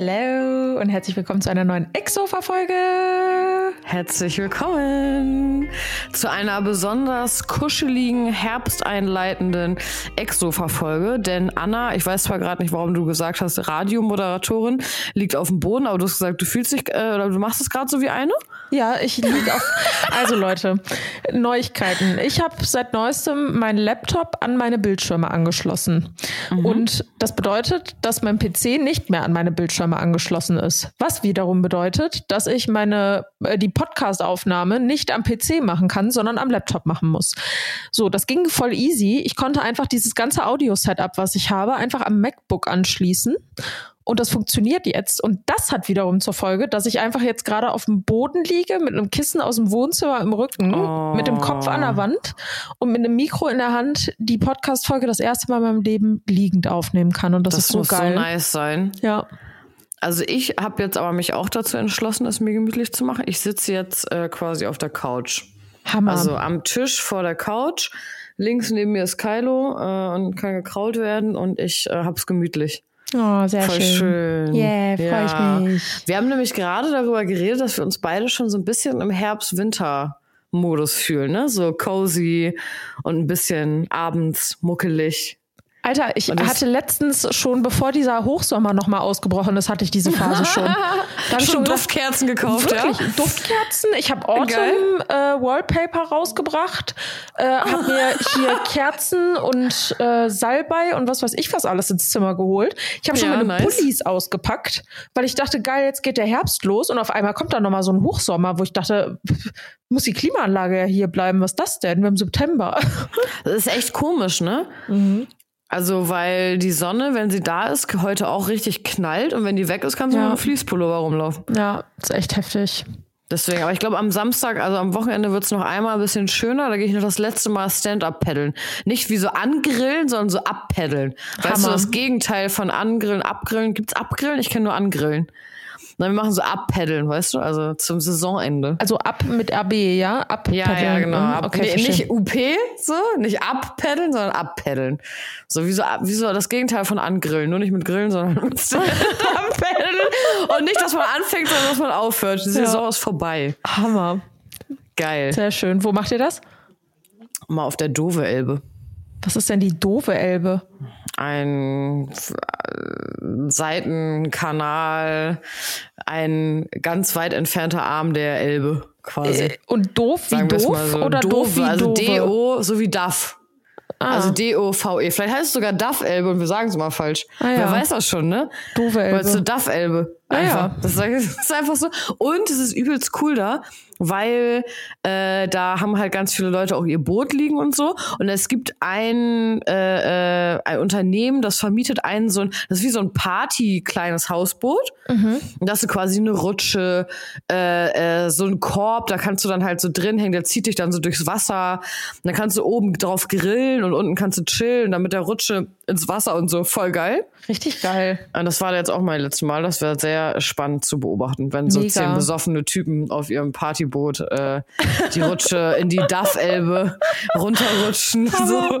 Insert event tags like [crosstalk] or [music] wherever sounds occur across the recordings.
hello und herzlich willkommen zu einer neuen Exofa-Folge. Herzlich willkommen zu einer besonders kuscheligen, herbsteinleitenden Exofa-Folge. Denn Anna, ich weiß zwar gerade nicht, warum du gesagt hast, Radiomoderatorin liegt auf dem Boden, aber du hast gesagt, du fühlst dich, äh, du machst es gerade so wie eine? Ja, ich liege auf. [laughs] Also Leute, Neuigkeiten. Ich habe seit neuestem meinen Laptop an meine Bildschirme angeschlossen. Mhm. Und das bedeutet, dass mein PC nicht mehr an meine Bildschirme angeschlossen ist. Was wiederum bedeutet, dass ich meine äh, die Podcast-Aufnahme nicht am PC machen kann, sondern am Laptop machen muss. So, das ging voll easy. Ich konnte einfach dieses ganze Audio-Setup, was ich habe, einfach am MacBook anschließen und das funktioniert jetzt. Und das hat wiederum zur Folge, dass ich einfach jetzt gerade auf dem Boden liege mit einem Kissen aus dem Wohnzimmer im Rücken, oh. mit dem Kopf an der Wand und mit einem Mikro in der Hand die Podcast-Folge das erste Mal in meinem Leben liegend aufnehmen kann. Und das, das ist so muss geil. so nice sein. Ja. Also ich habe jetzt aber mich auch dazu entschlossen, es mir gemütlich zu machen. Ich sitze jetzt äh, quasi auf der Couch. Hammer. Also am Tisch vor der Couch. Links neben mir ist Kylo äh, und kann gekraut werden und ich äh, hab's gemütlich. Oh, sehr Voll schön. schön. Yeah, freue ja. ich mich. Wir haben nämlich gerade darüber geredet, dass wir uns beide schon so ein bisschen im Herbst-Winter-Modus fühlen, ne? So cozy und ein bisschen abends muckelig. Alter, ich hatte letztens schon, bevor dieser Hochsommer nochmal ausgebrochen ist, hatte ich diese Phase schon. [laughs] Da habe ich schon Duftkerzen gekauft, wirklich, ja? Duftkerzen. Ich habe Autumn äh, Wallpaper rausgebracht, äh, habe mir hier [laughs] Kerzen und äh, Salbei und was weiß ich was alles ins Zimmer geholt. Ich habe schon ja, meine nice. Pullis ausgepackt, weil ich dachte, geil, jetzt geht der Herbst los und auf einmal kommt dann nochmal so ein Hochsommer, wo ich dachte, muss die Klimaanlage ja hier bleiben. Was ist das denn? Wir haben September. [laughs] Das ist echt komisch, ne? Mhm. Also, weil die Sonne, wenn sie da ist, heute auch richtig knallt und wenn die weg ist, kann sie ja. mit einem Fließpullover rumlaufen. Ja, ist echt heftig. Deswegen, aber ich glaube, am Samstag, also am Wochenende wird's noch einmal ein bisschen schöner. Da gehe ich noch das letzte Mal Stand-up paddeln. Nicht wie so angrillen, sondern so abpaddeln. Weißt du, das Gegenteil von angrillen, abgrillen. Gibt's abgrillen? Ich kenne nur angrillen. Nein, wir machen so abpaddeln, weißt du? Also zum Saisonende. Also ab mit AB, ja? Abpaddeln. Ja, ja, genau. Mhm, ab, okay, nee, nicht UP, so, nicht abpaddeln, sondern abpaddeln. So wie so, wie so das Gegenteil von angrillen. Nur nicht mit Grillen, sondern [laughs] mit abpaddeln. Und nicht, dass man anfängt, sondern dass man aufhört. Die Saison ja. ist vorbei. Hammer. Geil. Sehr schön. Wo macht ihr das? Mal auf der Dove Elbe. Was ist denn die doofe Elbe? Ein Seitenkanal, ein ganz weit entfernter Arm der Elbe quasi. Äh, und doof wie doof so. oder doof, doof wie Also D-O so wie DAF. Ah. Also D-O-V-E. Vielleicht heißt es sogar DAF-Elbe und wir sagen es mal falsch. Ah, ja. Wer weiß das schon, ne? Doofe Elbe. Weil es so DAF-Elbe. Ah, ja. [laughs] Das ist einfach so. Und es ist übelst cool da, weil äh, da haben halt ganz viele Leute auch ihr Boot liegen und so. Und es gibt ein, äh, äh, ein Unternehmen, das vermietet einen so ein, das ist wie so ein Party-kleines Hausboot. Mhm. Und das ist quasi eine Rutsche, äh, äh, so ein Korb, da kannst du dann halt so drin hängen, der zieht dich dann so durchs Wasser. Und dann kannst du oben drauf grillen und unten kannst du chillen, dann mit der Rutsche ins Wasser und so. Voll geil. Richtig geil. Und das war jetzt auch mein letztes Mal. Das wäre sehr spannend zu beobachten, wenn so Mega. zehn besoffene Typen auf ihrem Party Boot äh, die Rutsche in die Duff-Elbe runterrutschen. [laughs] So.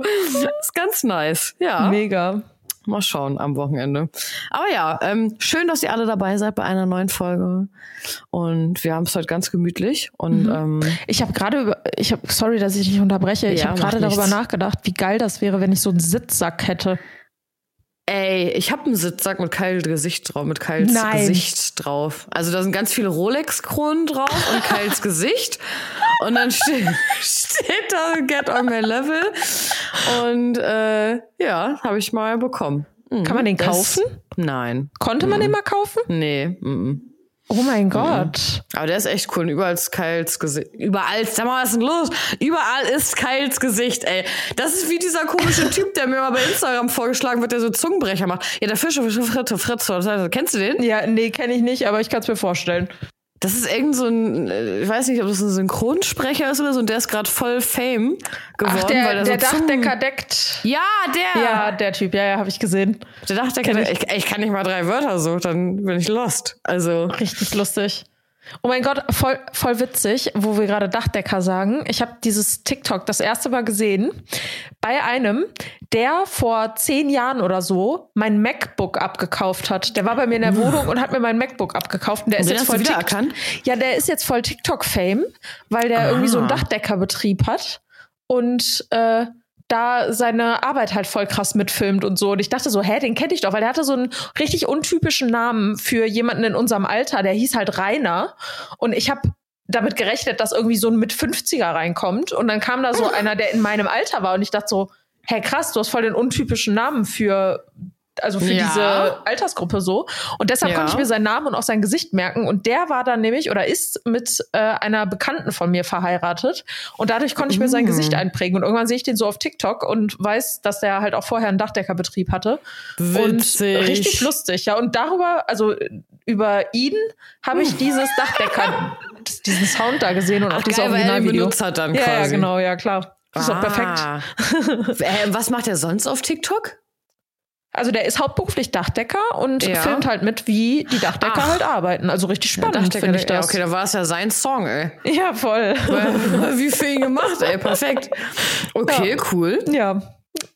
Ist ganz nice. Ja. Mega. Mal schauen am Wochenende. Aber ja, ähm, schön, dass ihr alle dabei seid bei einer neuen Folge. Und wir haben es heute ganz gemütlich. Und mhm. ähm, ich habe gerade, ich habe, sorry, dass ich dich unterbreche. Ja, ich habe gerade darüber nachgedacht, wie geil das wäre, wenn ich so einen Sitzsack hätte. Ey, ich habe einen Sitzsack mit Kyles Gesicht drauf, mit Kyles Nein. Gesicht drauf. Also da sind ganz viele Rolex-Kronen drauf und Kyles [laughs] Gesicht. Und dann steht, [laughs] steht da Get on my level. Und äh, ja, habe ich mal bekommen. Mhm. Kann man den kaufen? Das, nein. Konnte man mhm. den mal kaufen? Nee. Mhm. Oh mein mhm. Gott. Aber der ist echt cool. Und überall ist Kyles Gesicht. Überall, sag mal, was ist denn los? Überall ist Kyles Gesicht, ey. Das ist wie dieser komische [laughs] Typ, der mir mal bei Instagram vorgeschlagen wird, der so Zungenbrecher macht. Ja, der Fische, Fische, Fritte, Fritze. Kennst du den? Ja, nee, kenne ich nicht, aber ich kann es mir vorstellen. Das ist irgend so ein, äh, ich weiß nicht, ob das ein Synchronsprecher ist oder so, und der ist gerade voll Fame geworden. Ach, der, weil der, der so Dachdecker deckt. Ja, der. Ja, der Typ, ja, ja, habe ich gesehen. Der Dachdecker, ich. Ich, ich kann nicht mal drei Wörter so, dann bin ich lost. Also. Richtig lustig. Oh mein Gott, voll, voll witzig, wo wir gerade Dachdecker sagen. Ich habe dieses TikTok das erste Mal gesehen bei einem, der vor zehn Jahren oder so mein MacBook abgekauft hat. Der war bei mir in der Wohnung und hat mir mein MacBook abgekauft. Und der Und ist jetzt voll wieder Tik- erkannt? Ja, der ist jetzt voll TikTok-Fame, weil der irgendwie so einen Ah. Dachdeckerbetrieb hat und äh, da seine Arbeit halt voll krass mitfilmt und so. Und ich dachte so, hä, den kenne ich doch, weil der hatte so einen richtig untypischen Namen für jemanden in unserem Alter, der hieß halt Rainer. Und ich habe damit gerechnet, dass irgendwie so ein mit 50er reinkommt. Und dann kam da so [laughs] einer, der in meinem Alter war. Und ich dachte so, hä, krass, du hast voll den untypischen Namen für, also für Ja. diese Altersgruppe so. Und deshalb Ja. konnte ich mir seinen Namen und auch sein Gesicht merken. Und der war dann nämlich oder ist mit äh, einer Bekannten von mir verheiratet. Und dadurch konnte ich mir sein Mm. Gesicht einprägen. Und irgendwann sehe ich den so auf TikTok und weiß, dass der halt auch vorher einen Dachdeckerbetrieb hatte. Witzig. Und richtig lustig, ja. Und darüber, also über ihn habe ich dieses Dachdecker, [laughs] diesen Sound da gesehen und auch Ach, dieses geil, Originalvideo. benutzt hat dann ja, ja, quasi. genau, ja klar. Das ist doch perfekt. Ah. äh, was macht er sonst auf TikTok? Also der ist hauptberuflich Dachdecker und Ja. filmt halt mit, wie die Dachdecker Ach. halt arbeiten. Also richtig spannend finde ich Ja, das. okay, dann war es ja sein Song, ey. Ja, voll. [laughs] Wie für ihn gemacht, ey. Perfekt. Okay, cool. Ja,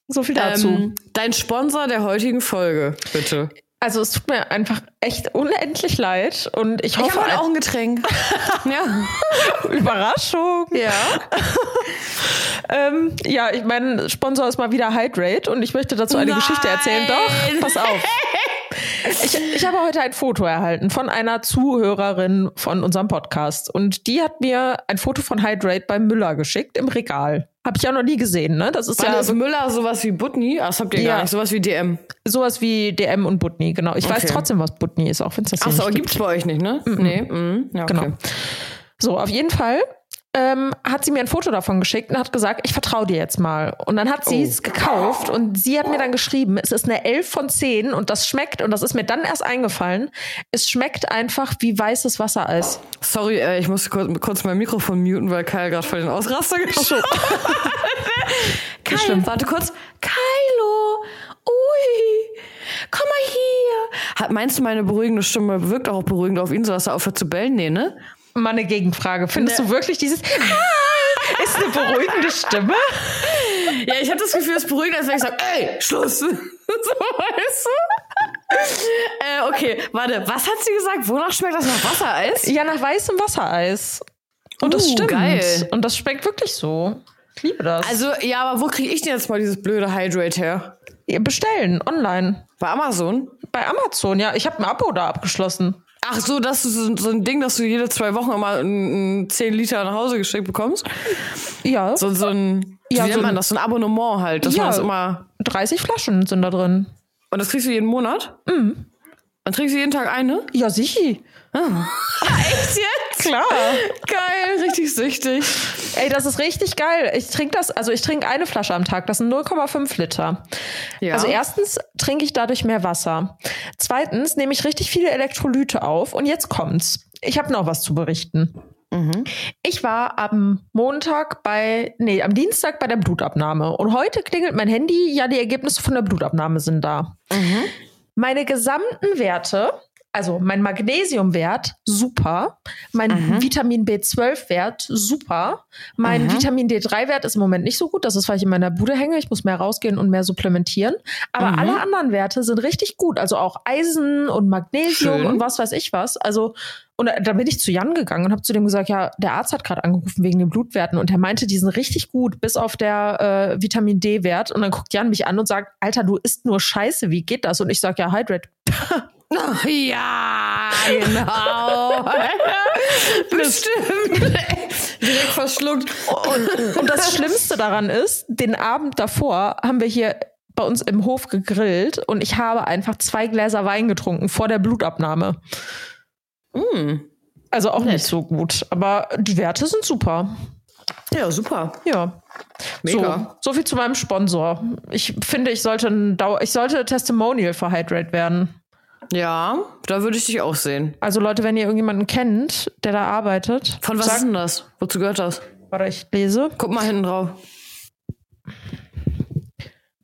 so viel dazu. Ähm, dein Sponsor der heutigen Folge, bitte. Also es tut mir einfach echt unendlich leid und ich hoffe, heute auch ein Getränk. [laughs] ja. Überraschung. Ja. [laughs] Ähm, ja, ich mein Sponsor ist mal wieder Hydrate und ich möchte dazu eine Nein. Geschichte erzählen. Doch, pass auf. [laughs] Ich, ich habe heute ein Foto erhalten von einer Zuhörerin von unserem Podcast und die hat mir ein Foto von Hydrate bei Müller geschickt im Regal. Habe ich auch noch nie gesehen, ne? Das ist Wann ja ist Müller sowas wie Butni? Ah, das habt ihr Ja. gar nicht. Sowas wie DM. sowas wie DM und Butni, genau. Ich weiß Okay. trotzdem, was Butni ist, auch wenn es das Achso, nicht gibt. gibt's bei euch nicht, ne? Nee. Mhm. Ja, okay. Genau. So, auf jeden Fall ähm, hat sie mir ein Foto davon geschickt und hat gesagt, ich vertraue dir jetzt mal. Und dann hat sie Oh. es gekauft und sie hat mir dann geschrieben, es ist eine 11 von 10 und das schmeckt, und das ist mir dann erst eingefallen, es schmeckt einfach wie weißes Wassereis. Sorry, äh, ich musste kurz, kurz mein Mikrofon muten, weil Kyle gerade voll den Ausraster geschoben hat. [laughs] Kyle, schlimm. warte kurz. Kylo, ui, komm mal hier. Hat, meinst du, meine beruhigende Stimme wirkt auch beruhigend auf ihn, sodass er aufhört zu bellen? Nee, ne? Mal eine Gegenfrage. Findest Ne. du wirklich dieses ist eine beruhigende Stimme? Ja, ich hatte das Gefühl, es beruhigt, als wenn ich sage, ey, Schluss. [laughs] so, weißt du? Äh, okay, warte, was hat sie gesagt? Wonach schmeckt das nach Wassereis? Ja, nach weißem Wassereis. Und das Uh, stimmt. geil. Und das schmeckt wirklich so. Ich liebe das. Also, ja, aber wo kriege ich denn jetzt mal dieses blöde Hydrate her? bestellen online. Bei Amazon? Bei Amazon, ja. Ich habe ein Abo da abgeschlossen. Ach so, das ist so, ein Ding, dass du jede zwei Wochen immer ein, ein 10 Liter nach Hause geschickt bekommst. Ja. So, so ein, wie Ja, nennt so man das? So ein Abonnement halt, dass Ja. man das immer. 30 Flaschen sind da drin. Und das kriegst du jeden Monat? Mhm. Dann trinkst du jeden Tag eine? Ja, sicher. [laughs] Echt jetzt? Klar. Geil, richtig süchtig. Ey, das ist richtig geil. Ich trinke das, also ich trinke eine Flasche am Tag. Das sind 0,5 Liter. Ja. Also erstens trinke ich dadurch mehr Wasser. Zweitens nehme ich richtig viele Elektrolyte auf. Und jetzt kommt's. Ich habe noch was zu berichten. Ich war am Montag bei, nee, am Dienstag bei der Blutabnahme. Und heute klingelt mein Handy, ja, die Ergebnisse von der Blutabnahme sind da. Meine gesamten Werte, also mein Magnesiumwert, super. Mein Vitamin B12-Wert, super. Mein Vitamin D3-Wert ist im Moment nicht so gut. Das ist, weil ich in meiner Bude hänge. Ich muss mehr rausgehen und mehr supplementieren. Aber alle anderen Werte sind richtig gut. Also auch Eisen und Magnesium Schön. und was weiß ich was. Also, und da bin ich zu Jan gegangen und habe zu dem gesagt, ja, der Arzt hat gerade angerufen wegen den Blutwerten und er meinte, die sind richtig gut, bis auf der äh, Vitamin D-Wert. Und dann guckt Jan mich an und sagt, Alter, du isst nur Scheiße, wie geht das? Und ich sag, ja, Hydrate. [laughs] [laughs] Ja, genau. [laughs] Bestimmt. Direkt verschluckt. Und, und das Schlimmste daran ist, den Abend davor haben wir hier bei uns im Hof gegrillt und ich habe einfach zwei Gläser Wein getrunken vor der Blutabnahme. Mm. Also auch Nett. nicht so gut, aber die Werte sind super. Ja, super. Ja. Mega. So, so viel zu meinem Sponsor. Ich finde, ich sollte ein Dau ich sollte Testimonial für Hydrate werden. Ja, da würde ich dich auch sehen. Also Leute, wenn ihr irgendjemanden kennt, der da arbeitet, Von was ist sagt, denn das? Wozu gehört das? warte, ich lese. Guck mal hinten drauf.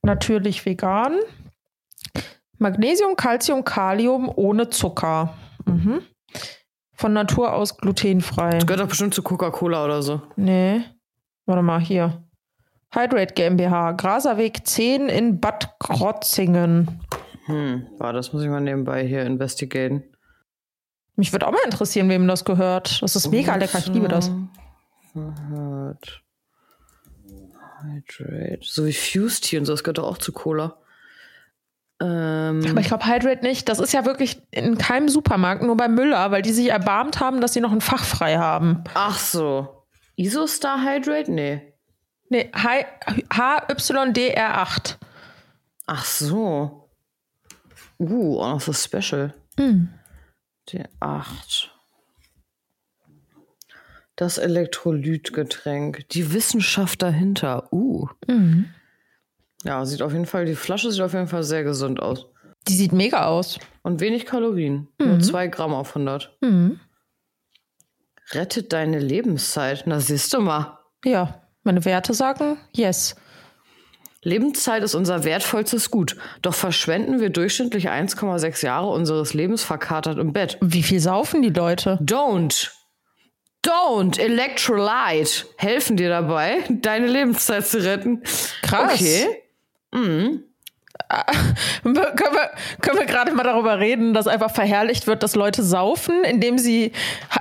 Natürlich vegan. Magnesium, Calcium, Kalium ohne Zucker. Mhm. Von Natur aus glutenfrei. Gehört doch bestimmt zu Coca-Cola oder so. Nee. Warte mal, hier. Hydrate GmbH, Graserweg 10 in Bad Krotzingen. Hm, war das muss ich mal nebenbei hier investigieren. Mich würde auch mal interessieren, wem das gehört. Das ist mega lecker, ich liebe das. Gehört. Hydrate. So wie Fused Tea und so, das gehört doch auch zu Cola. Ähm, Aber ich glaube Hydrate nicht. Das ist ja wirklich in keinem Supermarkt, nur bei Müller, weil die sich erbarmt haben, dass sie noch ein Fach frei haben. ach so. Isostar Hydrate? Nee. Nee, Hy- HYDR8. Ach so. Uh, auch noch so special. D8. Das Elektrolytgetränk. Die Wissenschaft dahinter. Uh. Ja, sieht auf jeden Fall, die Flasche sieht auf jeden Fall sehr gesund aus. Die sieht mega aus. Und wenig Kalorien. Nur 2 Gramm auf 100. Rettet deine Lebenszeit. Na, siehst du mal. Ja, meine Werte sagen yes. Lebenszeit ist unser wertvollstes Gut. Doch verschwenden wir durchschnittlich 1,6 Jahre unseres Lebens verkatert im Bett. Wie viel saufen die Leute? Don't. Don't. Electrolyte helfen dir dabei, deine Lebenszeit zu retten. Krass. Okay. [laughs] können wir, können wir gerade mal darüber reden, dass einfach verherrlicht wird, dass Leute saufen, indem sie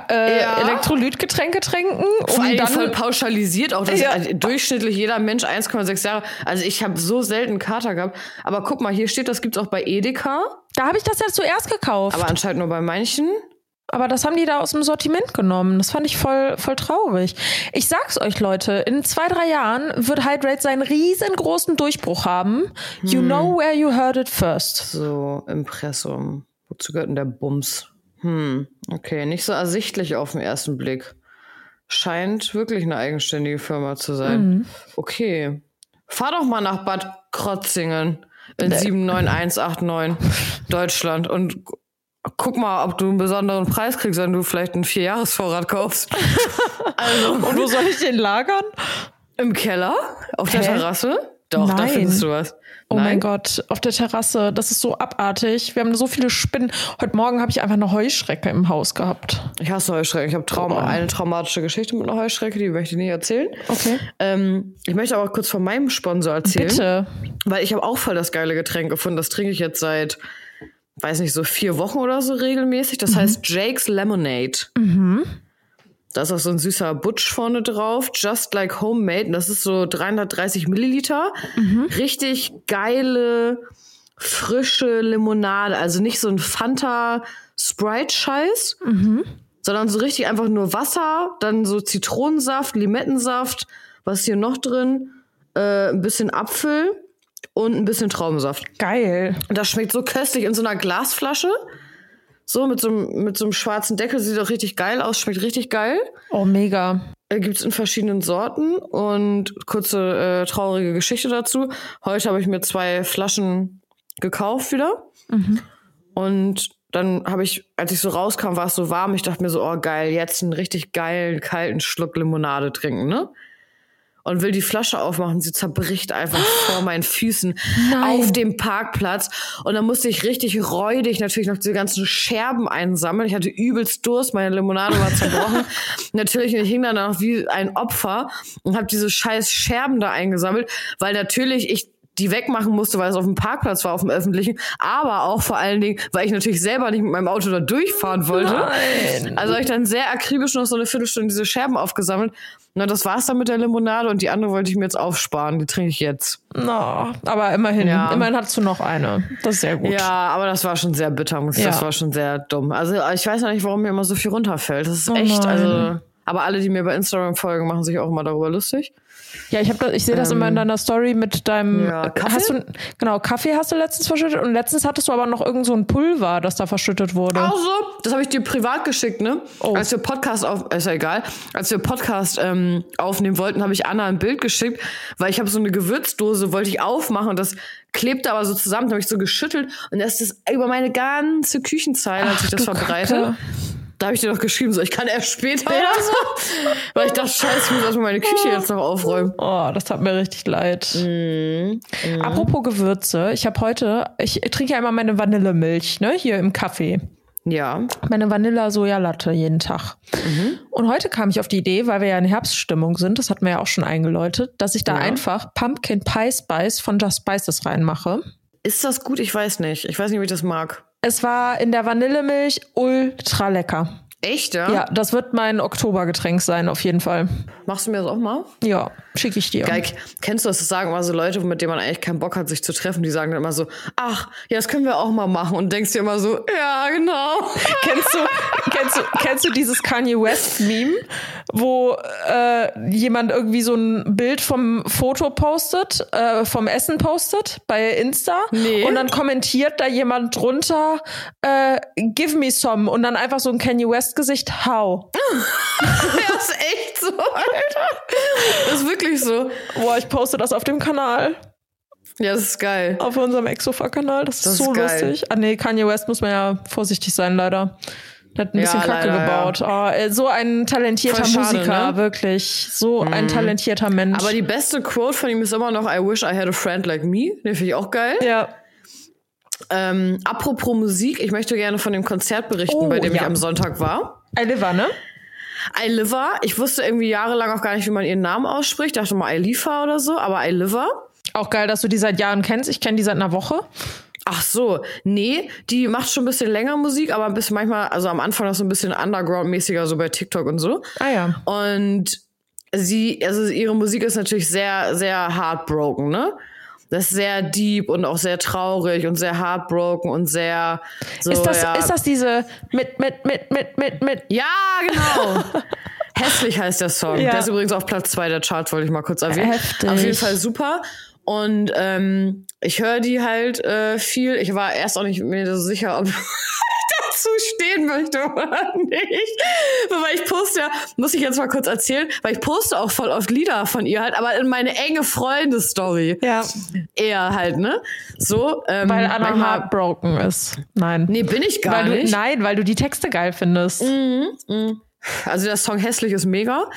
äh, Ja. Elektrolytgetränke trinken, Vor allem dann voll pauschalisiert auch, dass Ja. also durchschnittlich jeder Mensch 1,6 Jahre. Also ich habe so selten Kater gehabt. Aber guck mal, hier steht, das gibt's auch bei Edeka, da habe ich das ja zuerst gekauft. aber anscheinend nur bei manchen. Aber das haben die da aus dem Sortiment genommen. Das fand ich voll, voll traurig. Ich sag's euch, Leute, in zwei, drei Jahren wird Hydrate seinen riesengroßen Durchbruch haben. You know where you heard it first. So, Impressum. Wozu gehört denn der Bums? Hm, okay, nicht so ersichtlich auf den ersten Blick. Scheint wirklich eine eigenständige Firma zu sein. Okay. Fahr doch mal nach Bad Krotzingen in 79189 [laughs] Deutschland und guck mal, ob du einen besonderen Preis kriegst, wenn du vielleicht einen Vierjahresvorrat kaufst. [laughs] also [laughs] Und wo soll ich den lagern? im Keller, auf der Hä? Terrasse. Doch, da Nein. findest du was. Oh mein Gott, auf der Terrasse, das ist so abartig. Wir haben so viele Spinnen. Heute Morgen habe ich einfach eine Heuschrecke im Haus gehabt. Ich hasse Heuschrecken. Ich habe Traum Oh. eine traumatische Geschichte mit einer Heuschrecke, die möchte ich nicht erzählen. Okay. Ähm, ich möchte aber kurz von meinem Sponsor erzählen. Bitte. Weil ich habe auch voll das geile Getränk gefunden. Das trinke ich jetzt seit, weiß nicht, so vier Wochen oder so regelmäßig. Das heißt Jake's Lemonade. Da ist auch so ein süßer Butch vorne drauf. Just like homemade. Und das ist so 330 Milliliter. Richtig geile, frische Limonade. Also nicht so ein Fanta Sprite-Scheiß, sondern so richtig einfach nur Wasser, dann so Zitronensaft, Limettensaft. Was ist hier noch drin? Äh, ein bisschen Apfel und ein bisschen Traubensaft. Geil. Und das schmeckt so köstlich in so einer Glasflasche. So mit so, einem- mit so einem schwarzen Deckel. Sieht auch richtig geil aus, schmeckt richtig geil. Oh, mega. Äh, Gibt's in verschiedenen Sorten. Und kurze äh, traurige Geschichte dazu. Heute habe ich mir zwei Flaschen gekauft wieder. Und dann habe ich, als ich so rauskam, war es so warm. Ich dachte mir so, oh geil, jetzt einen richtig geilen, kalten Schluck Limonade trinken, ne? Und will die Flasche aufmachen. Sie zerbricht einfach [gasps] vor meinen Füßen Nein. auf dem Parkplatz. Und dann musste ich richtig räudig natürlich noch diese ganzen Scherben einsammeln. Ich hatte übelst Durst, meine Limonade war zerbrochen. [laughs] natürlich, ich hing dann noch wie ein Opfer und habe diese scheiß Scherben da eingesammelt, weil natürlich ich die wegmachen musste, weil es auf dem Parkplatz war, auf dem öffentlichen, aber auch vor allen Dingen, weil ich natürlich selber nicht mit meinem Auto da durchfahren wollte. Nein. Also habe ich dann sehr akribisch noch so eine Viertelstunde diese Scherben aufgesammelt. Na, das war's dann mit der Limonade und die andere wollte ich mir jetzt aufsparen. Die trinke ich jetzt. No, aber immerhin, Ja. immerhin hattest du noch eine. Das ist sehr gut. Ja, aber das war schon sehr bitter, muss ich. Das Ja. war schon sehr dumm. Also ich weiß noch nicht, warum mir immer so viel runterfällt. Das ist Oh echt, nein. also. Aber alle, die mir bei Instagram folgen, machen sich auch immer darüber lustig. Ja, ich, hab ich sehe das immer in deiner Story mit deinem. Ähm, ja, Kaffee? Hast du, genau, Kaffee hast du letztens verschüttet und letztens hattest du aber noch irgend so ein Pulver, das da verschüttet wurde. Auch so, das habe ich dir privat geschickt, ne? Oh. Als wir Podcast auf, ist ja egal, als wir Podcast ähm, aufnehmen wollten, habe ich Anna ein Bild geschickt, weil ich habe so eine Gewürzdose, wollte ich aufmachen und das klebte aber so zusammen, da habe ich so geschüttelt und das ist über meine ganze Küchenzeile, als ich das verbreite. Kacke. Da habe ich dir doch geschrieben, so ich kann erst später oder so. Weil ich dachte, scheiße, ich muss erstmal meine Küche jetzt noch aufräumen. Oh, das tat mir richtig leid. Mhm. Apropos Gewürze, ich habe heute, ich trinke ja immer meine Vanillemilch, ne, hier im Kaffee. Ja. Meine Vanilla-Soja-Latte jeden Tag. Mhm. Und heute kam ich auf die Idee, weil wir ja in Herbststimmung sind, das hatten wir ja auch schon eingeläutet, dass ich da Ja. einfach Pumpkin Pie Spice von Just Spices reinmache. Ist das gut? Ich weiß nicht. Ich weiß nicht, ob ich das mag. Es war in der Vanillemilch ultra lecker. Echt, ja? Ja, das wird mein Oktobergetränk sein, auf jeden Fall. Machst du mir das auch mal? Ja, schicke ich dir. Geil. Kennst du das? Das sagen immer so Leute, mit denen man eigentlich keinen Bock hat, sich zu treffen, die sagen dann immer so, ach, ja, das können wir auch mal machen. Und denkst dir immer so, ja, genau. [laughs] Kennst du, kennst du, kennst du dieses Kanye West Meme, wo äh, jemand irgendwie so ein Bild vom Foto postet, äh, vom Essen postet bei Insta Nee. und dann kommentiert da jemand drunter, äh, give me some und dann einfach so ein Kanye West Gesicht, how? das [laughs] ist echt so, Alter. Das ist wirklich so. Boah, ich poste das auf dem Kanal, Ja, das ist geil. auf unserem Exofa-Kanal. Das, Das ist ist so geil. lustig. Ah nee, Kanye West muss man ja vorsichtig sein, leider. Der hat ein Ja, bisschen Kacke leider, gebaut. Ah, äh, so ein talentierter schade, Musiker, ne? wirklich. So ein talentierter Mensch. Aber die beste Quote von ihm ist immer noch I wish I had a friend like me. Den finde ich auch geil. ja. Ähm, apropos Musik, ich möchte gerne von dem Konzert berichten, Oh, bei dem ich ja. am Sonntag war. Oliver, ne? Iliva, ich wusste irgendwie jahrelang auch gar nicht, wie man ihren Namen ausspricht. Dachte mal Ilifa oder so, aber Iliva. Auch geil, dass du die seit Jahren kennst. Ich kenne die seit einer Woche. Ach so, nee, die macht schon ein bisschen länger Musik, aber ein bisschen manchmal, also am Anfang noch so ein bisschen Underground-mäßiger, so bei TikTok und so. Ah ja. Und sie, also ihre Musik ist natürlich sehr, sehr heartbroken, ne? Das ist sehr deep und auch sehr traurig und sehr heartbroken und sehr so. Ist das, ja. ist das diese mit, mit, mit, mit, mit, mit? Ja, genau. [laughs] Hässlich heißt der Song. Ja. Der ist übrigens auf Platz zwei der Charts, wollte ich mal kurz erwähnen. Heftig. Auf jeden Fall super. Und ähm, ich höre die halt äh, viel. Ich war erst auch nicht mir so sicher, ob [laughs] dazu stehen möchte oder [laughs] nicht. Weil ich poste ja, muss ich jetzt mal kurz erzählen, weil ich poste auch voll oft Lieder von ihr halt, aber in meine enge Freunde-Story. Ja. Eher halt, ne? So. Ähm, Weil Anna manchmal- heartbroken ist. Nein. Nee, bin ich gar weil du, nicht. Nein, weil du die Texte geil findest. Also der Song Hässlich ist mega.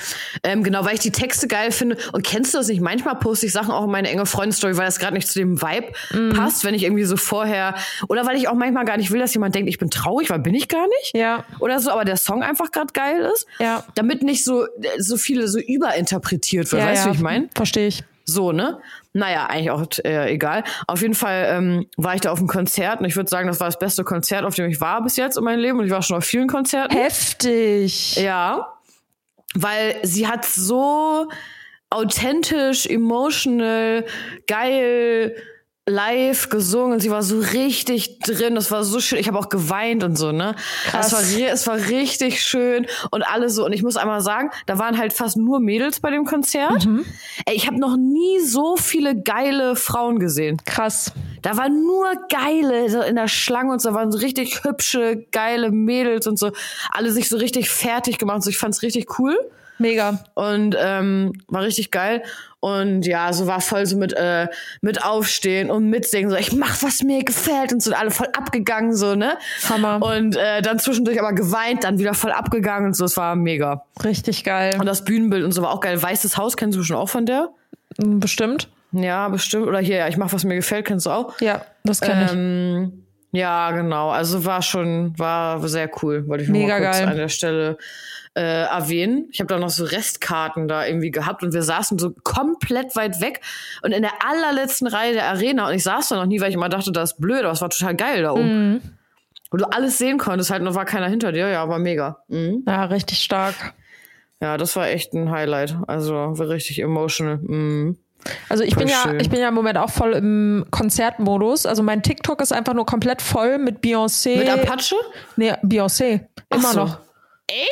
Ähm, genau, weil ich die Texte geil finde. Und kennst du das nicht? Manchmal poste ich Sachen auch in meine enge Freundesstory, weil das gerade nicht zu dem Vibe Mhm. passt, wenn ich irgendwie so vorher. Oder weil ich auch manchmal gar nicht will, dass jemand denkt, ich bin traurig, weil bin ich gar nicht. Ja. Oder so, aber der Song einfach gerade geil ist. Ja. Damit nicht so, so viele so überinterpretiert wird. weißt du, wie ich meine? Verstehe ich. So, ne? Naja, eigentlich auch äh, egal. Auf jeden Fall ähm, war ich da auf einem Konzert und ich würde sagen, das war das beste Konzert, auf dem ich war bis jetzt in meinem Leben. Und ich war schon auf vielen Konzerten. Heftig. Ja, weil sie hat so authentisch, emotional, geil live gesungen. Sie war so richtig drin. Das war so schön. Ich habe auch geweint und so, ne? Krass. Es war, es war richtig schön und alle so. Und ich muss einmal sagen, da waren halt fast nur Mädels bei dem Konzert. Ey, ich habe noch nie so viele geile Frauen gesehen. Krass. Da waren nur geile so in der Schlange und so da waren so richtig hübsche, geile Mädels und so. Alle sich so richtig fertig gemacht. So, ich fand's richtig cool Mega. und ähm, war richtig geil. Und ja, so war voll so mit, äh, mit Aufstehen und mitsingen. So, ich mach, was mir gefällt und so. Alle voll abgegangen, so, ne? Hammer. Und äh, dann zwischendurch aber geweint, dann wieder voll abgegangen und so. Es war mega. Richtig geil. Und das Bühnenbild und so war auch geil. Weißes Haus kennst du schon auch von der? Bestimmt. Ja, bestimmt. Oder hier, ja, ich mach, was mir gefällt, kennst du auch? Ja, das kenne ich. Ähm, ja, genau. Also war schon, war sehr cool, wollte ich nur Mega mal kurz geil. an der Stelle äh, erwähnen. Ich habe da noch so Restkarten da irgendwie gehabt und wir saßen so komplett weit weg und in der allerletzten Reihe der Arena und ich saß da noch nie, weil ich immer dachte, das ist blöd, aber es war total geil da oben. Mhm. Wo du alles sehen konntest, halt noch war keiner hinter dir, ja, war mega. Mhm. Ja, richtig stark. Ja, das war echt ein Highlight. Also war richtig emotional. Mhm. Also ich bin ja, schön. ich bin ja im Moment auch voll im Konzertmodus. Also mein TikTok ist einfach nur komplett voll mit Beyoncé. Mit Apache? Nee, Beyoncé. Immer so. noch.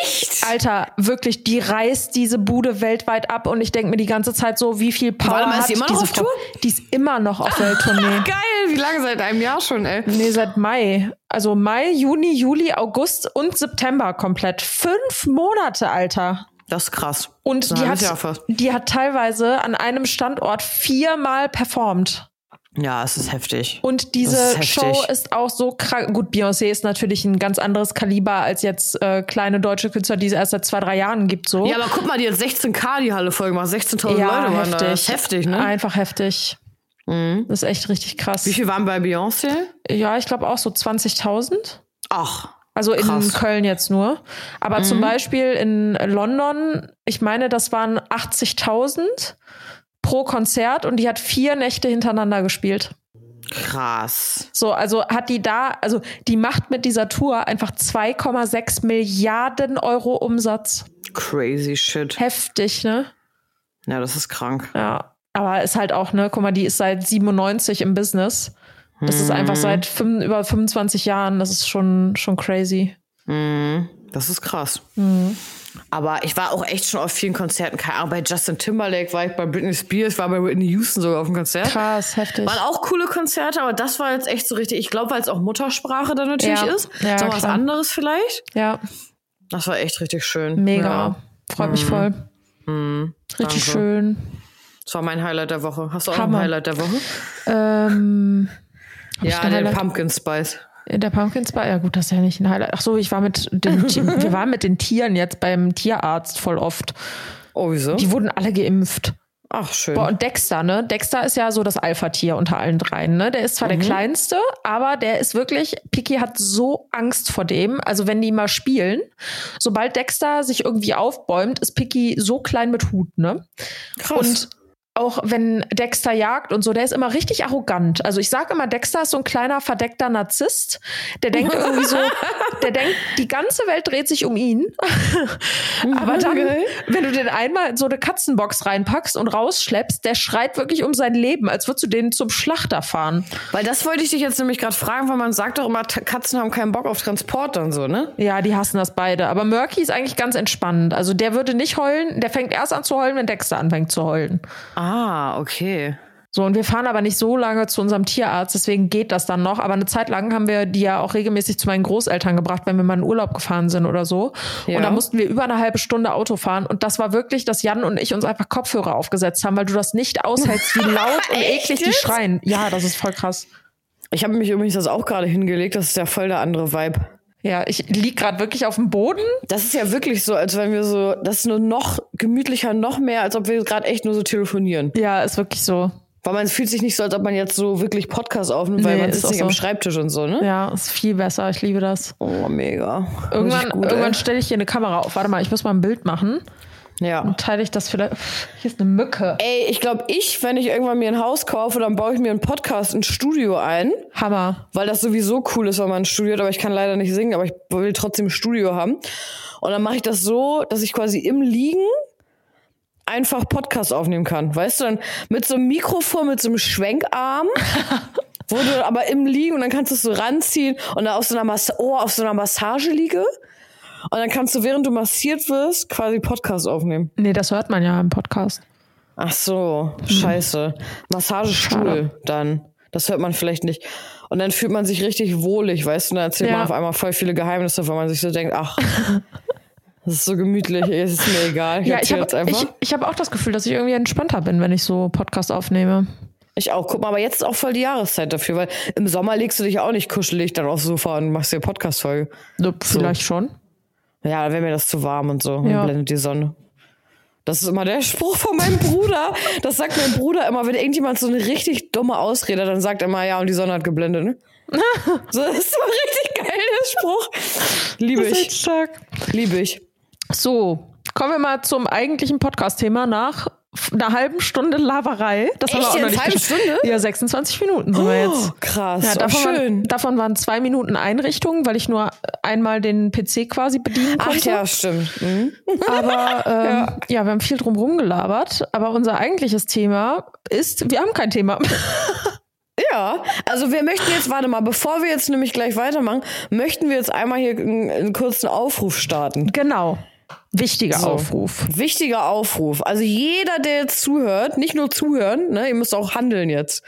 Echt? Alter, wirklich, die reißt diese Bude weltweit ab und ich denke mir die ganze Zeit so, wie viel Power Warte mal, ist hat die immer noch diese auf. Tour? Die ist immer noch auf Welttournee. [laughs] Geil, wie lange seit einem Jahr schon, ey? Nee, seit Mai. Also Mai, Juni, Juli, August und September komplett. Fünf Monate, Alter. Das ist krass. Und die hat, die hat teilweise an einem Standort viermal performt. Ja, es ist heftig. Und diese ist heftig. Show ist auch so krank. Gut, Beyoncé ist natürlich ein ganz anderes Kaliber als jetzt äh, kleine deutsche Künstler, die es erst seit zwei, drei Jahren gibt. So. Ja, aber guck mal, die hat 16k die Halle voll gemacht. 16.000 Ja, Leute waren da. heftig. Das ist heftig, ne? Einfach heftig. Das ist echt richtig krass. Wie viel waren bei Beyoncé? Ja, ich glaube auch so 20.000. Ach, Also in Krass. Köln jetzt nur. Aber zum Beispiel in London, ich meine, das waren 80.000 pro Konzert und die hat vier Nächte hintereinander gespielt. Krass. So, also hat die da, also die macht mit dieser Tour einfach 2,6 Milliarden Euro Umsatz. Crazy shit. Heftig, ne? Ja, das ist krank. Ja. Aber ist halt auch, ne, guck mal, die ist seit 97 im Business. Das ist einfach seit fünf, über 25 Jahren. Das ist schon, schon crazy. Mhm. Das ist krass. Aber ich war auch echt schon auf vielen Konzerten. Keine Ahnung, bei Justin Timberlake war ich bei Britney Spears, war bei Whitney Houston sogar auf dem Konzert. Krass, heftig. Waren auch coole Konzerte, aber das war jetzt echt so richtig. Ich glaube, weil es auch Muttersprache dann natürlich Ja. ist. Ja, so was anderes vielleicht. Ja, Das war echt richtig schön. mega. Ja. Freut mich voll. Richtig Mhm. danke. schön. Das war mein Highlight der Woche. Hast du auch Hammer. ein Highlight der Woche? Ähm, Ja, der Highlight? Pumpkin Spice. Der Pumpkin Spice, ja gut, das ist ja nicht ein Highlight. Ach so, ich war mit den, [laughs] wir waren mit den Tieren jetzt beim Tierarzt voll oft. Oh, wieso? Die wurden alle geimpft. Ach, schön. Boah, und Dexter, ne? Dexter ist ja so das Alpha-Tier unter allen dreien, ne? Der ist zwar der kleinste, aber der ist wirklich, Piki hat so Angst vor dem. Also wenn die mal spielen, sobald Dexter sich irgendwie aufbäumt, ist Piki so klein mit Hut, ne? Krass. Und auch wenn Dexter jagt und so, der ist immer richtig arrogant. Also ich sage immer, Dexter ist so ein kleiner verdeckter Narzisst. Der denkt irgendwie so, [laughs] der denkt, die ganze Welt dreht sich um ihn. [laughs] Aber dann, wenn du den einmal in so eine Katzenbox reinpackst und rausschleppst, der schreit wirklich um sein Leben, als würdest du den zum Schlachter fahren. Weil das wollte ich dich jetzt nämlich gerade fragen, weil man sagt doch immer, Katzen haben keinen Bock auf Transport und so, ne? Ja, die hassen das beide. Aber Murky ist eigentlich ganz entspannt. Also der würde nicht heulen, der fängt erst an zu heulen, wenn Dexter anfängt zu heulen. Ah, okay. So, und wir fahren aber nicht so lange zu unserem Tierarzt, deswegen geht das dann noch. Aber eine Zeit lang haben wir die ja auch regelmäßig zu meinen Großeltern gebracht, wenn wir mal in Urlaub gefahren sind oder so. Ja. Und da mussten wir über eine halbe Stunde Auto fahren. Und das war wirklich, dass Jan und ich uns einfach Kopfhörer aufgesetzt haben, weil du das nicht aushältst, wie [laughs] laut und eklig die schreien. Ja, das ist voll krass. Ich habe mich übrigens das auch gerade hingelegt, das ist ja voll der andere Vibe. Ja, ich lieg gerade wirklich auf dem Boden. Das ist ja wirklich so, als wenn wir so, das ist nur noch gemütlicher, noch mehr, als ob wir gerade echt nur so telefonieren. Ja, ist wirklich so. Weil man fühlt sich nicht so, als ob man jetzt so wirklich Podcast aufnimmt, weil Nee, man ist sitzt nicht am so. Schreibtisch und so, ne? Ja, ist viel besser. Ich liebe das. Oh, mega. Irgendwann, gut, irgendwann stelle ich hier eine Kamera auf. Warte mal, ich muss mal ein Bild machen. Ja. Teile ich das vielleicht. Hier ist eine Mücke. Ey, ich glaube, ich, wenn ich irgendwann mir ein Haus kaufe, dann baue ich mir einen Podcast, ein Studio ein. Hammer. weil das sowieso cool ist, wenn man ein Studio hat, aber ich kann leider nicht singen, aber ich will trotzdem ein Studio haben. Und dann mache ich das so, dass ich quasi im Liegen einfach Podcast aufnehmen kann. Weißt du, dann mit so einem Mikrofon, mit so einem Schwenkarm, [laughs] wo du aber im Liegen und dann kannst du es so ranziehen und dann auf so einer, Mas oh, auf so einer Massageliege. Und dann kannst du, während du massiert wirst, quasi Podcast aufnehmen. Nee, das hört man ja im Podcast. Ach so, scheiße. Massagestuhl dann. Das hört man vielleicht nicht. Und dann fühlt man sich richtig wohlig, weißt du? Und dann erzählt Ja. man auf einmal voll viele Geheimnisse, weil man sich so denkt, ach, [laughs] das ist so gemütlich, es ist mir egal. Ich Ja, ich habe ich, ich hab auch das Gefühl, dass ich irgendwie entspannter bin, wenn ich so Podcast aufnehme. Ich auch. Guck mal, aber jetzt ist auch voll die Jahreszeit dafür, weil im Sommer legst du dich auch nicht kuschelig dann aufs Sofa und machst dir Podcast-Folge. So, vielleicht schon. Ja, dann wäre mir das zu warm und so. Dann Ja. blendet die Sonne. Das ist immer der [laughs] Spruch von meinem Bruder. Das sagt mein Bruder immer, wenn irgendjemand so eine richtig dumme Ausrede hat, dann sagt er immer, ja, und die Sonne hat geblendet, ne? [laughs] so, das ist so ein richtig geil, der Spruch. Liebe ist ich. stark. Liebe ich. So, kommen wir mal zum eigentlichen Podcast-Thema nach einer halben Stunde Laberei. Das Echt haben wir auch jetzt? noch nicht Halbe. Stunde? Ja, 26 Minuten sind wir Oh, jetzt. krass. Ja, oh, davon, schön. Waren, davon waren zwei Minuten Einrichtung, weil ich nur einmal den PC quasi bedienen Ach konnte. ja, stimmt. Mhm. [laughs] Aber ähm, ja. wir haben viel drum rumgelabert. Aber unser eigentliches Thema ist, wir haben kein Thema. [laughs] Ja, also wir möchten jetzt, warte mal, bevor wir jetzt nämlich gleich weitermachen, möchten wir jetzt einmal hier einen, einen kurzen Aufruf starten. genau. Wichtiger So. Aufruf. Wichtiger Aufruf. Also jeder, der jetzt zuhört, nicht nur zuhören, ne, ihr müsst auch handeln jetzt.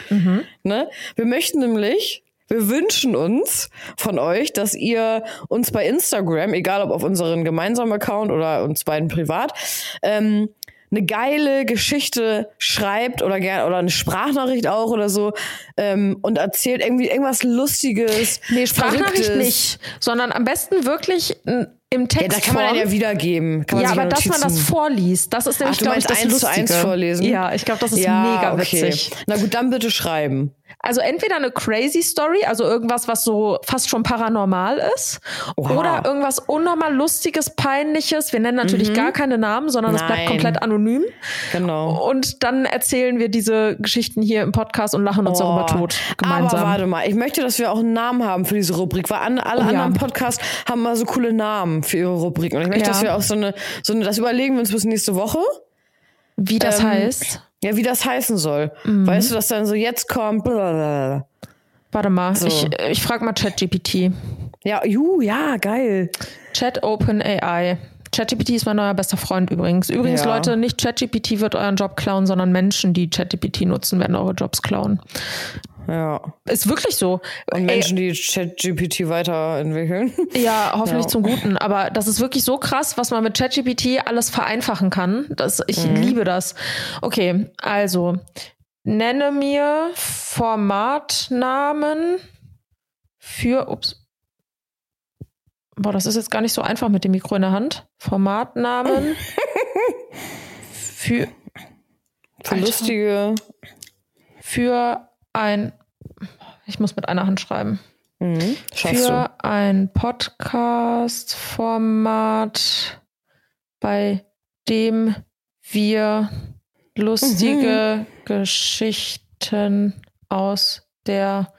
Ne? Wir möchten nämlich, wir wünschen uns von euch, dass ihr uns bei Instagram, egal ob auf unseren gemeinsamen Account oder uns beiden privat, ähm, eine geile Geschichte schreibt oder gerne oder eine Sprachnachricht auch oder so ähm, und erzählt irgendwie irgendwas Lustiges. Nee, Sprachnachricht Verrücktes. nicht, sondern am besten wirklich n- im Text. Ja, da kann man dann ja wiedergeben. Ja, aber dass man das vorliest, das ist nämlich, Ach, du ich, das eins zu eins vorlesen? Ja, ich glaube, das ist Ja, mega okay. witzig. Na gut, dann bitte schreiben. Also entweder eine crazy Story, also irgendwas, was so fast schon paranormal ist, Oha. oder irgendwas unnormal lustiges, peinliches. Wir nennen natürlich gar keine Namen, sondern es bleibt komplett anonym. Genau. Und dann erzählen wir diese Geschichten hier im Podcast und lachen uns darüber tot gemeinsam. Aber warte mal, ich möchte, dass wir auch einen Namen haben für diese Rubrik, weil an, alle Oh ja. anderen Podcasts haben mal so coole Namen für ihre Rubriken. Und ich möchte, Ja. dass wir auch so eine, so eine, das überlegen wir uns bis nächste Woche. Wie das ähm, heißt. Ja, wie das heißen soll. Mhm. Weißt du, dass dann so jetzt kommt. blablabla. Warte mal, so. ich, ich frage mal ChatGPT. Ja, ju, ja, geil. Chat Open AI. ChatGPT ist mein neuer bester Freund übrigens. Übrigens, Ja. Leute, nicht ChatGPT wird euren Job klauen, sondern Menschen, die ChatGPT nutzen, werden eure Jobs klauen. Ja. Ist wirklich so. Und Ey, Menschen, die ChatGPT weiterentwickeln. Ja, hoffentlich Ja. zum Guten. Aber das ist wirklich so krass, was man mit ChatGPT alles vereinfachen kann. Das, ich liebe das. Okay, also nenne mir Formatnamen für. Ups. Boah, das ist jetzt gar nicht so einfach mit dem Mikro in der Hand. Formatnamen [laughs] für, Für Alter. lustige. für ein. Ich muss mit einer Hand schreiben. Mhm. Schaffst für ein Podcast-Format, bei dem wir lustige Geschichten aus der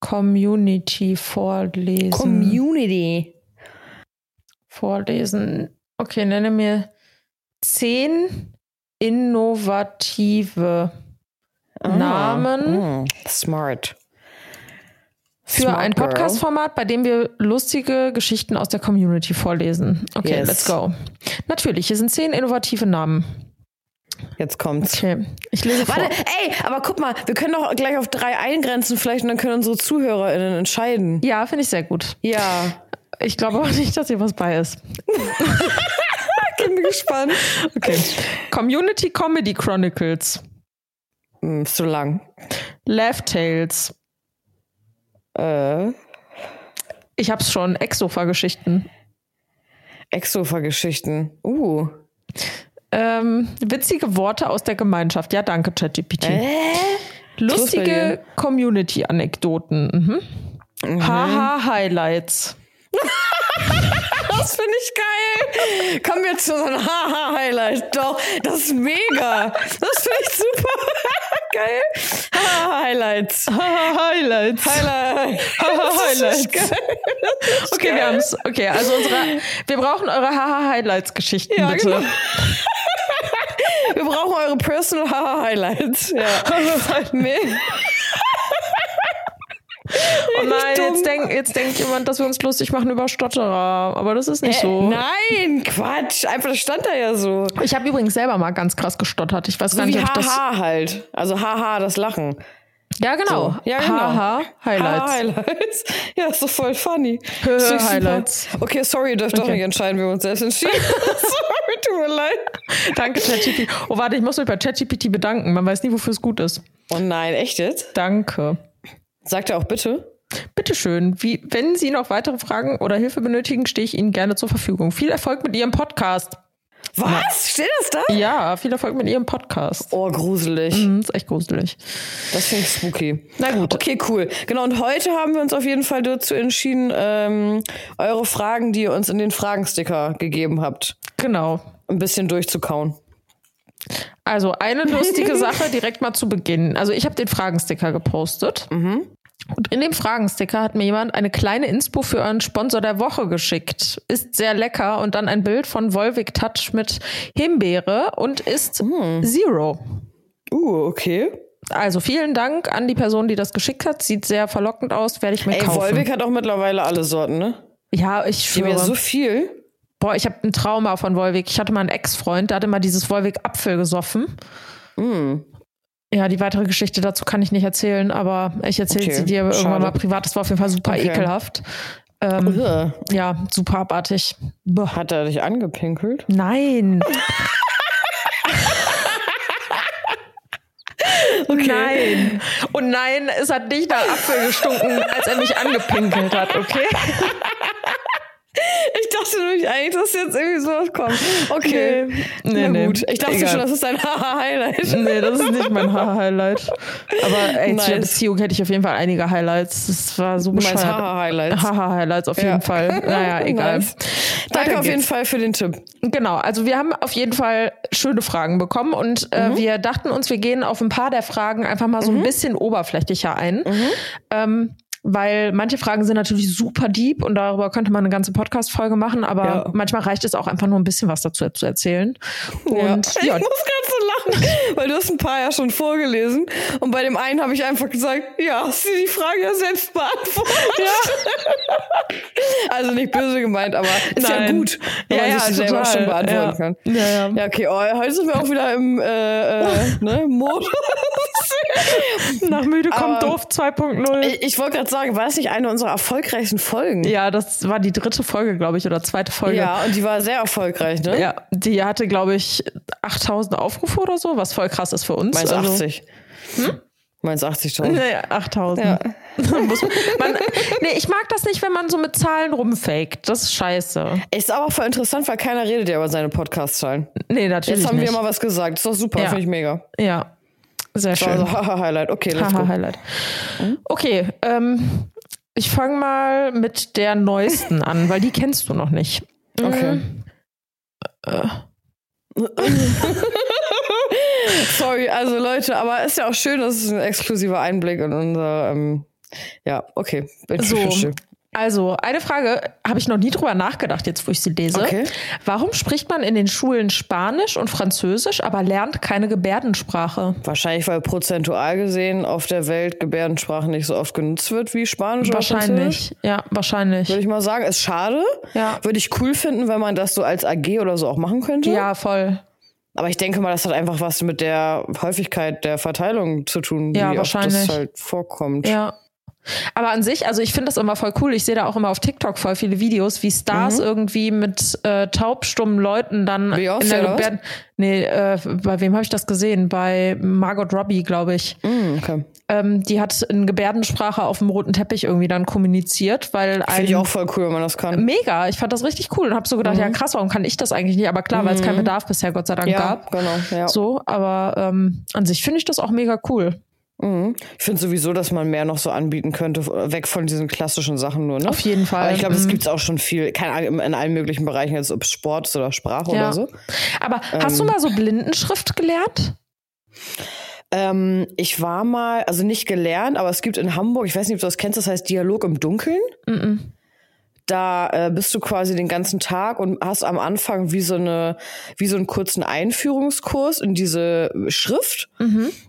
Community vorlesen. du. Community. vorlesen. Okay, nenne mir zehn innovative Namen Mm, smart. für Smart ein. Podcast-Format, bei dem wir lustige Geschichten aus der Community vorlesen. Okay, Yes. let's go. Natürlich, hier sind zehn innovative Namen. Jetzt kommt's. Okay, ich lese vor. Warte, ey, aber guck mal, wir können doch gleich auf drei eingrenzen vielleicht und dann können unsere ZuhörerInnen entscheiden. Ja, finde ich sehr gut. Ja. Ich glaube aber nicht, dass hier was bei ist. [laughs] Bin gespannt. Okay. Community Comedy Chronicles. Hm, ist zu lang. Laugh Tales. Äh, Ich hab's schon. Exofa-Geschichten. Exofa-Geschichten. Uh. Ähm, witzige Worte aus der Gemeinschaft. Ja, danke, ChatGPT. Äh? Lustige. Community-Anekdoten. Mhm. Haha-Highlights. [laughs] Das finde ich geil. Kommen wir zu so einem Haha-Highlight. Doch, das ist mega. Das finde ich super. Geil. Haha-Highlights. [laughs] Haha-Highlights. Highlight. [laughs] Haha-Highlights. geil. Okay, wir haben's. Okay, also unsere, wir brauchen eure Haha-Highlights-Geschichten, Ja, bitte. genau. [laughs] Wir brauchen eure Personal Haha-Highlights. Ja. Oh nein, jetzt denkt jetzt denkt jemand, dass wir uns lustig machen über Stotterer. Aber das ist nicht so. Nein, Quatsch. Einfach, stand da ja so. Ich habe übrigens selber mal ganz krass gestottert. Ich weiß So gar nicht, wie ob das. Haha halt. Also Haha, das Lachen. Ja, genau. So. Ja, genau. Haha, Highlights. Highlights. [laughs] Ja, ist doch voll funny. Hö, Ist doch super. Highlights. Okay, sorry, ihr dürft doch Okay. nicht entscheiden, wie wir uns selbst entschieden. [laughs] sorry, tut mir leid. Danke, ChatGPT. Oh, warte, ich muss mich bei ChatGPT bedanken. Man weiß nie, wofür es gut ist. Oh nein, echt jetzt? Danke. Sagt er auch bitte? Bitteschön. Wie, wenn Sie noch weitere Fragen oder Hilfe benötigen, stehe ich Ihnen gerne zur Verfügung. Viel Erfolg mit Ihrem Podcast. Was? Steht das da? Ja, viel Erfolg mit Ihrem Podcast. Oh, gruselig. Mhm, ist echt gruselig. Das finde ich spooky. Na gut. Okay, cool. Genau, und heute haben wir uns auf jeden Fall dazu entschieden, ähm, eure Fragen, die ihr uns in den Fragensticker gegeben habt, Genau. ein bisschen durchzukauen. Also eine lustige Sache direkt mal zu Beginn. Also ich habe den Fragensticker gepostet. Und in dem Fragensticker hat mir jemand eine kleine Inspo für euren Sponsor der Woche geschickt. Ist sehr lecker und dann ein Bild von Volvic Touch mit Himbeere und ist Zero. Uh, okay. Also vielen Dank an die Person, die das geschickt hat. Sieht sehr verlockend aus, werde ich mir Ey, kaufen. Volvic hat auch mittlerweile alle Sorten, ne? ja, ich haben ja schwöre. so viel. Boah, ich habe ein Trauma von Volvic. Ich hatte mal einen Ex-Freund, der hatte mal dieses Volvic Apfel gesoffen. Mm. Ja, die weitere Geschichte dazu kann ich nicht erzählen, aber ich erzähle Okay, sie dir irgendwann schade. mal privat. Das war auf jeden Fall super Okay. ekelhaft. Ähm, ja, super abartig. Bäh. Hat er dich angepinkelt? Nein. [laughs] Nein. Und nein, es hat nicht nach Apfel gestunken, als er mich angepinkelt hat, okay? [laughs] Ich dachte nämlich eigentlich, dass jetzt irgendwie sowas kommt. Okay. Nee, Na nee, gut. Ich dachte egal. schon, das ist dein [laughs] Haha-Highlight. Nee, das ist nicht mein Haha-Highlight. Aber ey, zu der Nice. Beziehung hätte ich auf jeden Fall einige Highlights. Das war so bescheuert. Haha-Highlights. Haha-Highlights auf jeden Fall. Naja, [laughs] egal. Nice. Danke auf jeden. Fall für den Tipp. Genau, also wir haben auf jeden Fall schöne Fragen bekommen und äh, wir dachten uns, wir gehen auf ein paar der Fragen einfach mal so ein bisschen oberflächlicher ein. Ähm, weil manche Fragen sind natürlich super deep und darüber könnte man eine ganze Podcast-Folge machen, aber Ja. manchmal reicht es auch einfach nur ein bisschen was dazu zu erzählen. Und Ich ja, muss gerade so lachen, weil du hast ein paar ja schon vorgelesen und bei dem einen habe ich einfach gesagt, ja, hast du die Frage ja selbst beantwortet. [laughs] also nicht böse gemeint, aber ist ja Nein. gut, wenn Ja, man ja, sich selber schon beantworten Ja. kann. Ja, ja. Ja, okay, oh, heute sind wir auch wieder im äh, äh, ne, Modus. [laughs] nach müde kommt Aber- doof 2.0. ich ich wollte gerade sagen, war das nicht eine unserer erfolgreichsten Folgen? Ja, das war die dritte Folge, glaube ich, oder zweite Folge. Ja, und die war sehr erfolgreich, ne? Ja, die hatte, glaube ich, 8000 Aufrufe oder so, was voll krass ist für uns. Meins Also- 80. Meins 80.000. Nee, 8000. Ja. [laughs] Man, nee, ich mag das nicht, wenn man so mit Zahlen rumfaked. Das ist scheiße. Ist aber voll interessant, weil keiner redet ja über seine Podcast-Zahlen. Nee, natürlich Jetzt haben nicht. wir mal was gesagt. Ist doch super, Ja. finde ich mega. ja, sehr schön. Also, haha, Highlight. Okay, let's Haha, go. Highlight. Okay, ähm, ich fange mal mit der neuesten [laughs] an, weil die kennst du noch nicht. Okay. Äh, [laughs] Sorry, also Leute, aber ist ja auch schön, das ist ein exklusiver Einblick in unser, ähm, ja, okay. So, also eine Frage, habe ich noch nie drüber nachgedacht, jetzt wo ich sie lese. Okay. Warum spricht man in den Schulen Spanisch und Französisch, aber lernt keine Gebärdensprache? Wahrscheinlich, weil prozentual gesehen auf der Welt Gebärdensprache nicht so oft genutzt wird wie Spanisch oder Französisch. Wahrscheinlich, ja, wahrscheinlich. Würde ich mal sagen, ist schade. Ja. Würde ich cool finden, wenn man das so als AG oder so auch machen könnte. Ja, voll. Aber ich denke mal, das hat einfach was mit der Häufigkeit der Verteilung zu tun, Ja, wie oft das wahrscheinlich. halt vorkommt. Ja. Aber an sich, also ich finde das immer voll cool. Ich sehe da auch immer auf TikTok voll viele Videos, wie Stars irgendwie mit äh, taubstummen Leuten dann Beyoncé in der? Gebärden. Nee, äh, bei wem habe ich das gesehen? Bei Margot Robbie, glaube ich. Mm, okay. Ähm, die hat in Gebärdensprache auf dem roten Teppich irgendwie dann kommuniziert, weil Finde ich auch voll cool, wenn man das kann. mega. Ich fand das richtig cool und habe so gedacht, ja krass, warum kann ich das eigentlich nicht? Aber klar, weil es keinen Bedarf bisher Gott sei Dank Mhm. Ja, gab. genau. Ja. So, aber ähm, an sich finde ich das auch mega cool. Mhm. Ich finde sowieso, dass man mehr noch so anbieten könnte, weg von diesen klassischen Sachen nur. Ne? Auf jeden Fall. Aber ich glaube, es Mhm. gibt auch schon viel, keine Ahnung, in allen möglichen Bereichen, jetzt ob es Sport oder Sprache Ja. oder so. Aber hast Ähm. du mal so Blindenschrift gelernt? Ähm, ich war mal, also nicht gelernt, aber es gibt in Hamburg, ich weiß nicht, ob du das kennst, das heißt Dialog im Dunkeln. Da äh, bist du quasi den ganzen Tag und hast am Anfang wie so eine, wie so einen kurzen Einführungskurs in diese Schrift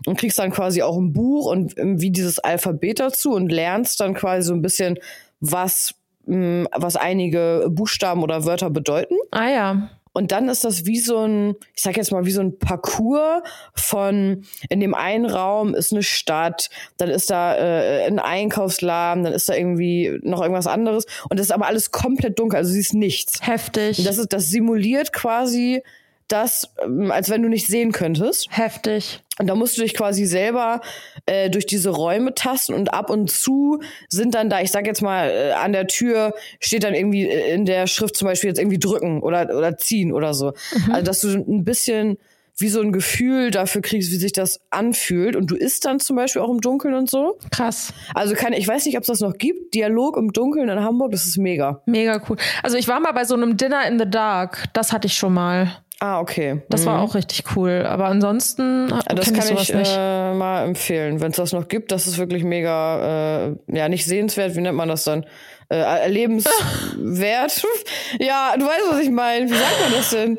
und kriegst dann quasi auch ein Buch und ähm, wie dieses Alphabet dazu und lernst dann quasi so ein bisschen, was, mh, was einige Buchstaben oder Wörter bedeuten. Ah ja. Und dann ist das wie so ein, ich sag jetzt mal, wie so ein Parcours von, in dem einen Raum ist eine Stadt, dann ist da äh, ein Einkaufsladen, dann ist da irgendwie noch irgendwas anderes. Und das ist aber alles komplett dunkel, also du siehst nichts. Heftig. Und das ist, das simuliert quasi das, ähm, als wenn du nicht sehen könntest. Heftig. Und da musst du dich quasi selber äh, durch diese Räume tasten und ab und zu sind dann da, ich sag jetzt mal, äh, an der Tür steht dann irgendwie äh, in der Schrift zum Beispiel jetzt irgendwie drücken oder, oder ziehen oder so. Also dass du ein bisschen wie so ein Gefühl dafür kriegst, wie sich das anfühlt. Und du isst dann zum Beispiel auch im Dunkeln und so. Krass. Also keine, ich weiß nicht, ob es das noch gibt. Dialog im Dunkeln in Hamburg, das ist mega. Mega cool. Also ich war mal bei so einem Dinner in the Dark. Das hatte ich schon mal. Ah, okay. Das war auch richtig cool. Aber ansonsten Ja, Das kann ich nicht. äh, mal empfehlen, wenn es das noch gibt. Das ist wirklich mega, äh, ja, nicht sehenswert, wie nennt man das dann? Äh, erlebenswert. [laughs] ja, du weißt, was ich meine. Wie sagt man das denn?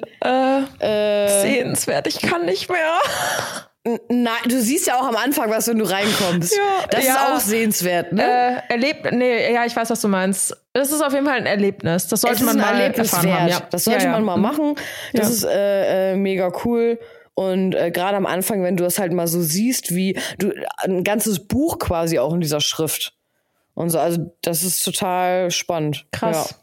Äh, Äh, sehenswert, ich kann nicht mehr. [laughs] nein, du siehst ja auch am Anfang was, wenn du reinkommst. [laughs] Ja, das ja. ist auch sehenswert, ne? Äh, erlebt, nee, ja, ich weiß, was du meinst. Das ist auf jeden Fall ein Erlebnis. Das sollte man mal Erlebnis erfahren wert. haben. Ja. Das sollte ja, man mal machen. Das ist äh, äh, mega cool. Und äh, gerade am Anfang, wenn du das halt mal so siehst, wie du ein ganzes Buch quasi auch in dieser Schrift. Und so, also das ist total spannend. Krass. Ja.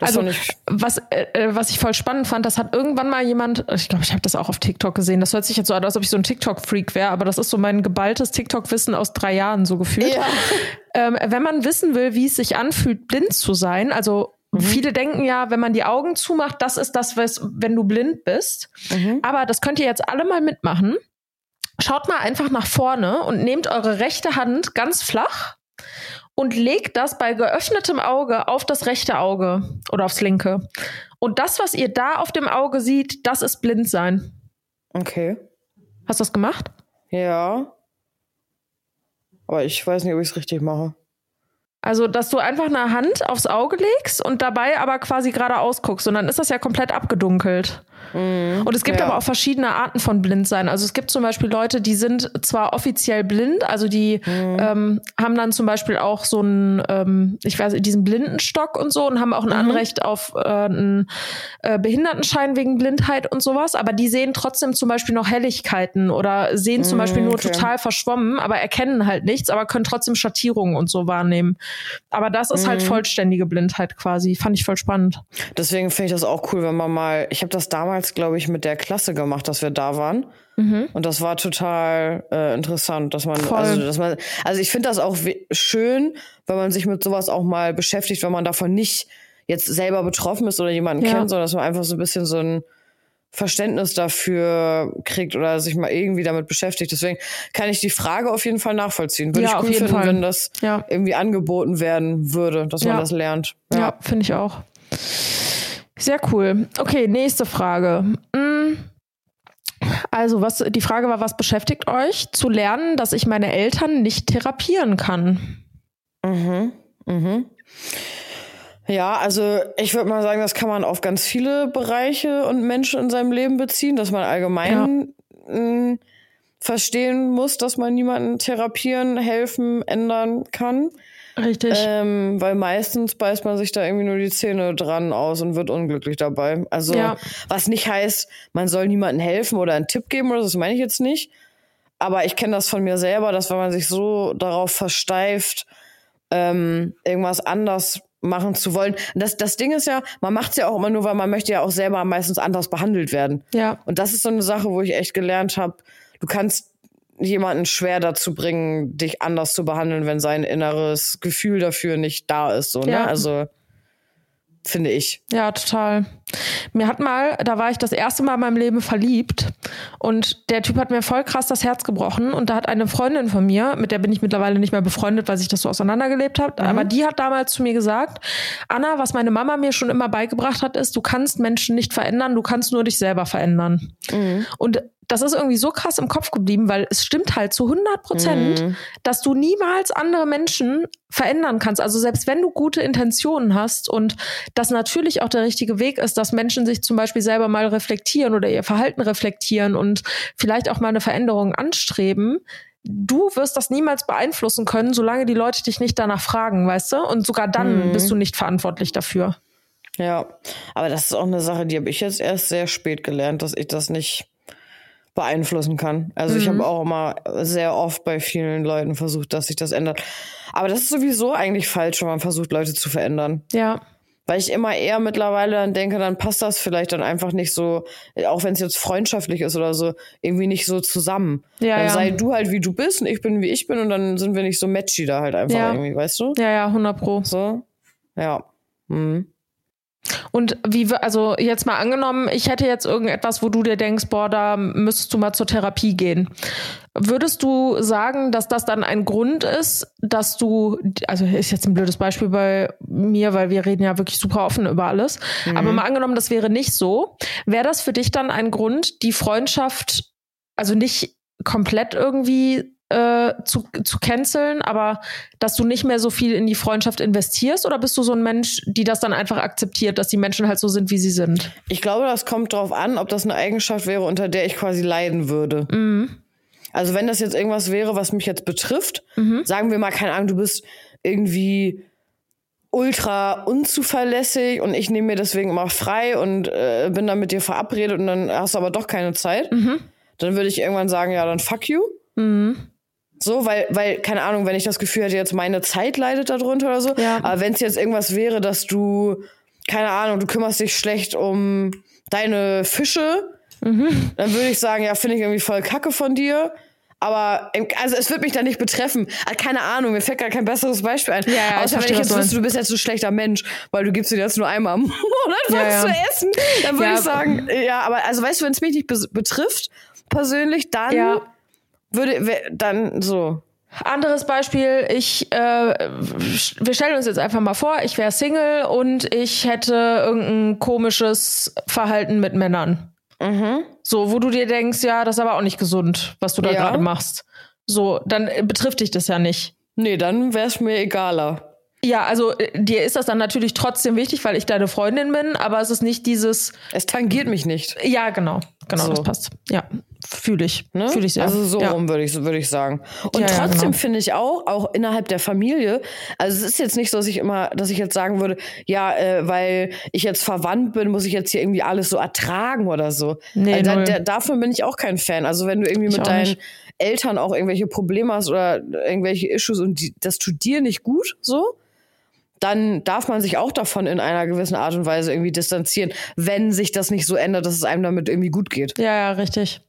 Das Also was, äh, äh, was ich voll spannend fand, das hat irgendwann mal jemand, ich glaube, ich habe das auch auf TikTok gesehen, das hört sich jetzt so an, als ob ich so ein TikTok-Freak wäre, aber das ist so mein geballtes TikTok-Wissen aus drei Jahren so gefühlt. Ja. [laughs] Ähm, wenn man wissen will, wie es sich anfühlt, blind zu sein, also Viele denken ja, wenn man die Augen zumacht, das ist das, was, wenn du blind bist. Mhm. Aber das könnt ihr jetzt alle mal mitmachen. Schaut mal einfach nach vorne und nehmt eure rechte Hand ganz flach und legt das bei geöffnetem Auge auf das rechte Auge oder aufs linke. Und das, was ihr da auf dem Auge seht, das ist Blindsein. Okay. Hast du das gemacht? Ja. Aber ich weiß nicht, ob ich es richtig mache. Also, dass du einfach eine Hand aufs Auge legst und dabei aber quasi geradeaus guckst. Und dann ist das ja komplett abgedunkelt. Und es gibt ja. aber auch verschiedene Arten von Blindsein. Also es gibt zum Beispiel Leute, die sind zwar offiziell blind, also die ähm, haben dann zum Beispiel auch so einen, ähm, ich weiß, nicht, diesen Blindenstock und so und haben auch ein Anrecht auf äh, einen äh, Behindertenschein wegen Blindheit und sowas. Aber die sehen trotzdem zum Beispiel noch Helligkeiten oder sehen zum Beispiel nur okay. total verschwommen, aber erkennen halt nichts, aber können trotzdem Schattierungen und so wahrnehmen. Aber das ist halt vollständige Blindheit quasi. Fand ich voll spannend. Deswegen finde ich das auch cool, wenn man mal. Ich habe das damals, glaube ich, mit der Klasse gemacht, dass wir da waren. Und das war total äh, interessant, dass man, Voll. also, dass man, also ich finde das auch schön, wenn man sich mit sowas auch mal beschäftigt, wenn man davon nicht jetzt selber betroffen ist oder jemanden Ja. kennt, sondern dass man einfach so ein bisschen so ein Verständnis dafür kriegt oder sich mal irgendwie damit beschäftigt. Deswegen kann ich die Frage auf jeden Fall nachvollziehen. Würde Ja, ich cool finden, Fall. wenn das Ja. irgendwie angeboten werden würde, dass man das lernt. Ja, finde ich auch. Sehr cool. Okay, nächste Frage. Mm. Also, was die Frage war, was beschäftigt euch? Zu lernen, dass ich meine Eltern nicht therapieren kann. Ja, also ich würde mal sagen, das kann man auf ganz viele Bereiche und Menschen in seinem Leben beziehen, dass man allgemein mh, verstehen muss, dass man niemanden therapieren, helfen, ändern kann. Richtig. Ähm, weil meistens beißt man sich da irgendwie nur die Zähne dran aus und wird unglücklich dabei. Also, Ja. was nicht heißt, man soll niemandem helfen oder einen Tipp geben oder so, das meine ich jetzt nicht. Aber ich kenne das von mir selber, dass wenn man sich so darauf versteift, ähm, irgendwas anders machen zu wollen. Das, das Ding ist ja, man macht es ja auch immer nur, weil man möchte ja auch selber meistens anders behandelt werden. ja. Und das ist so eine Sache, wo ich echt gelernt habe, du kannst jemanden schwer dazu bringen, dich anders zu behandeln, wenn sein inneres Gefühl dafür nicht da ist. So, ne? Ja. Also finde ich. Ja, total. Mir hat mal, da war ich das erste Mal in meinem Leben verliebt und der Typ hat mir voll krass das Herz gebrochen und da hat eine Freundin von mir, mit der bin ich mittlerweile nicht mehr befreundet, weil sich das so auseinandergelebt hat, aber die hat damals zu mir gesagt, Anna, was meine Mama mir schon immer beigebracht hat, ist, du kannst Menschen nicht verändern, du kannst nur dich selber verändern. Und das ist irgendwie so krass im Kopf geblieben, weil es stimmt halt zu 100 Prozent, dass du niemals andere Menschen verändern kannst. Also selbst wenn du gute Intentionen hast und das natürlich auch der richtige Weg ist, dass Menschen sich zum Beispiel selber mal reflektieren oder ihr Verhalten reflektieren und vielleicht auch mal eine Veränderung anstreben, du wirst das niemals beeinflussen können, solange die Leute dich nicht danach fragen, weißt du? Und sogar dann bist du nicht verantwortlich dafür. Ja, aber das ist auch eine Sache, die habe ich jetzt erst sehr spät gelernt, dass ich das nicht beeinflussen kann. Also ich habe auch immer sehr oft bei vielen Leuten versucht, dass sich das ändert. Aber das ist sowieso eigentlich falsch, wenn man versucht, Leute zu verändern. Ja. Weil ich immer eher mittlerweile dann denke, dann passt das vielleicht dann einfach nicht so, auch wenn es jetzt freundschaftlich ist oder so, irgendwie nicht so zusammen. Ja, dann ja. sei du halt wie du bist und ich bin wie ich bin und dann sind wir nicht so matchy da halt einfach Ja. irgendwie, weißt du? Ja, ja, 100 Pro. So. Ja. Mhm. Und wie, also jetzt mal angenommen, ich hätte jetzt irgendetwas, wo du dir denkst, boah, da müsstest du mal zur Therapie gehen. Würdest du sagen, dass das dann ein Grund ist, dass du, also ist jetzt ein blödes Beispiel bei mir, weil wir reden ja wirklich super offen über alles. Aber mal angenommen, das wäre nicht so. Wäre das für dich dann ein Grund, die Freundschaft, also nicht komplett irgendwie äh, zu, zu canceln, aber dass du nicht mehr so viel in die Freundschaft investierst? Oder bist du so ein Mensch, die das dann einfach akzeptiert, dass die Menschen halt so sind, wie sie sind? Ich glaube, das kommt drauf an, ob das eine Eigenschaft wäre, unter der ich quasi leiden würde. Also wenn das jetzt irgendwas wäre, was mich jetzt betrifft, sagen wir mal, keine Ahnung, du bist irgendwie ultra unzuverlässig und ich nehme mir deswegen immer frei und äh, bin dann mit dir verabredet und dann hast du aber doch keine Zeit, dann würde ich irgendwann sagen, ja, dann fuck you. So, weil, weil, keine Ahnung, wenn ich das Gefühl hätte, jetzt meine Zeit leidet darunter oder so. Ja. Aber wenn es jetzt irgendwas wäre, dass du, keine Ahnung, du kümmerst dich schlecht um deine Fische, dann würde ich sagen, ja, finde ich irgendwie voll kacke von dir. Aber also es wird mich da nicht betreffen. Also keine Ahnung, mir fällt gar kein besseres Beispiel ein. Ja, ja, Außer wenn ich jetzt wüsste, du bist jetzt ein schlechter Mensch, weil du gibst dir jetzt nur einmal im [laughs] Monat was Ja, ja. zu essen. Dann würde Ja. ich sagen, ja, aber also weißt du, wenn es mich nicht betrifft, persönlich, dann Ja. Würde dann so. Anderes Beispiel, ich, äh, wir stellen uns jetzt einfach mal vor, ich wäre Single und ich hätte irgendein komisches Verhalten mit Männern. So, wo du dir denkst, ja, das ist aber auch nicht gesund, was du da Ja. gerade machst. So, dann äh, betrifft dich das ja nicht. Nee, dann wäre es mir egaler. Ja, also äh, dir ist das dann natürlich trotzdem wichtig, weil ich deine Freundin bin, aber es ist nicht dieses, Es tangiert mich nicht. ja, genau, genau, So. das passt. Ja, fühle ich, Ne? fühle ich sehr. Also so ja. rum würde ich, würde ich sagen. Und Ja, ja, trotzdem genau. finde ich auch, auch innerhalb der Familie, also es ist jetzt nicht so, dass ich immer, dass ich jetzt sagen würde, ja, äh, weil ich jetzt verwandt bin, muss ich jetzt hier irgendwie alles so ertragen oder so. Nee, also da, da, davon bin ich auch kein Fan. Also wenn du irgendwie Ich mit deinen nicht. Eltern auch irgendwelche Probleme hast oder irgendwelche Issues und die, das tut dir nicht gut, so, dann darf man sich auch davon in einer gewissen Art und Weise irgendwie distanzieren, wenn sich das nicht so ändert, dass es einem damit irgendwie gut geht. Ja, ja, richtig.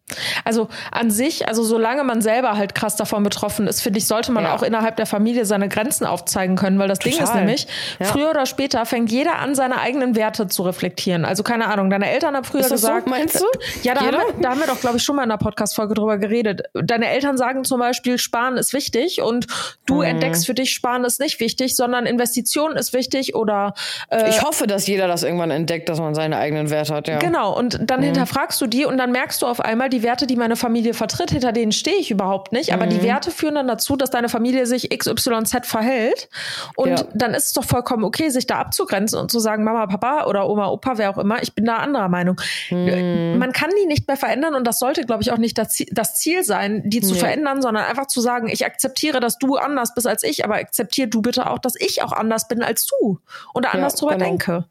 Also an sich, also solange man selber halt krass davon betroffen ist, finde ich, sollte man Ja. auch innerhalb der Familie seine Grenzen aufzeigen können, weil das Ding ist Total. nämlich, Ja. früher oder später fängt jeder an, seine eigenen Werte zu reflektieren. Also keine Ahnung, deine Eltern haben früher Ist das so, gesagt, meinst du? ja, da haben, wir, da haben wir doch, glaube ich, schon mal in einer Podcast-Folge drüber geredet. Deine Eltern sagen zum Beispiel, Sparen ist wichtig und du Mhm. entdeckst für dich, Sparen ist nicht wichtig, sondern Investition ist wichtig oder äh, Ich hoffe, dass jeder das irgendwann entdeckt, dass man seine eigenen Werte hat, ja. Genau, und dann Mhm. hinterfragst du die und dann merkst du auf einmal, die Werte, die meine Familie vertritt, hinter denen stehe ich überhaupt nicht. Aber Mhm. die Werte führen dann dazu, dass deine Familie sich XYZ verhält. Und Ja. dann ist es doch vollkommen okay, sich da abzugrenzen und zu sagen, Mama, Papa oder Oma, Opa, wer auch immer, ich bin da anderer Meinung. Mhm. Man kann die nicht mehr verändern und das sollte, glaube ich, auch nicht das Ziel, sein, die zu Nee. verändern, sondern einfach zu sagen, ich akzeptiere, dass du anders bist als ich, aber akzeptier du bitte auch, dass ich auch anders bin als du oder anders drüber genau. denke.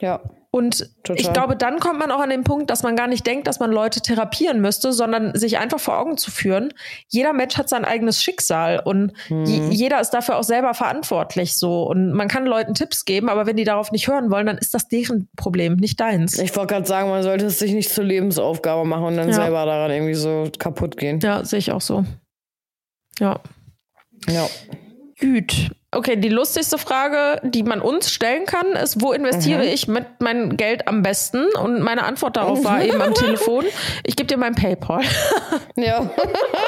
Ja. Und Total. ich glaube, dann kommt man auch an den Punkt, dass man gar nicht denkt, dass man Leute therapieren müsste, sondern sich einfach vor Augen zu führen. Jeder Mensch hat sein eigenes Schicksal und Mhm. je- jeder ist dafür auch selber verantwortlich so. Und man kann Leuten Tipps geben, aber wenn die darauf nicht hören wollen, dann ist das deren Problem, nicht deins. Ich wollte gerade sagen, man sollte es sich nicht zur Lebensaufgabe machen und dann Ja. selber daran irgendwie so kaputt gehen. Ja, sehe ich auch so. Ja. Ja. Gut. Okay, die lustigste Frage, die man uns stellen kann, ist, wo investiere Mhm. ich mit mein Geld am besten? Und meine Antwort darauf war eben am [laughs] Telefon, ich gebe dir mein PayPal. Ja.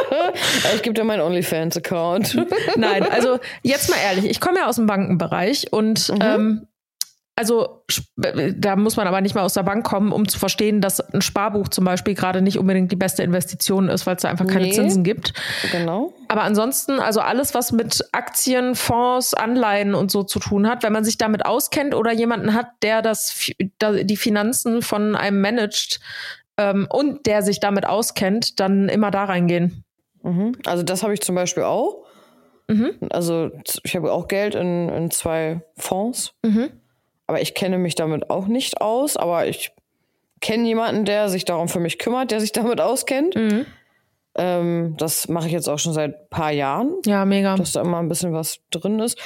[laughs] ich gebe dir meinen OnlyFans-Account. Nein, also jetzt mal ehrlich, ich komme ja aus dem Bankenbereich und ähm, also da muss man aber nicht mal aus der Bank kommen, um zu verstehen, dass ein Sparbuch zum Beispiel gerade nicht unbedingt die beste Investition ist, weil es da einfach keine Nee. Zinsen gibt. genau. Aber ansonsten, also alles, was mit Aktien, Fonds, Anleihen und so zu tun hat, wenn man sich damit auskennt oder jemanden hat, der das, die Finanzen von einem managt ähm, und der sich damit auskennt, dann immer da reingehen. Mhm. Also das habe ich zum Beispiel auch. Mhm. Also ich habe auch Geld in, in zwei Fonds. Mhm. Aber ich kenne mich damit auch nicht aus. Aber ich kenne jemanden, der sich darum für mich kümmert, der sich [laughs] damit auskennt. Mhm. Ähm, das mache ich jetzt auch schon seit ein paar Jahren. Ja, mega. dass da immer ein bisschen was drin ist.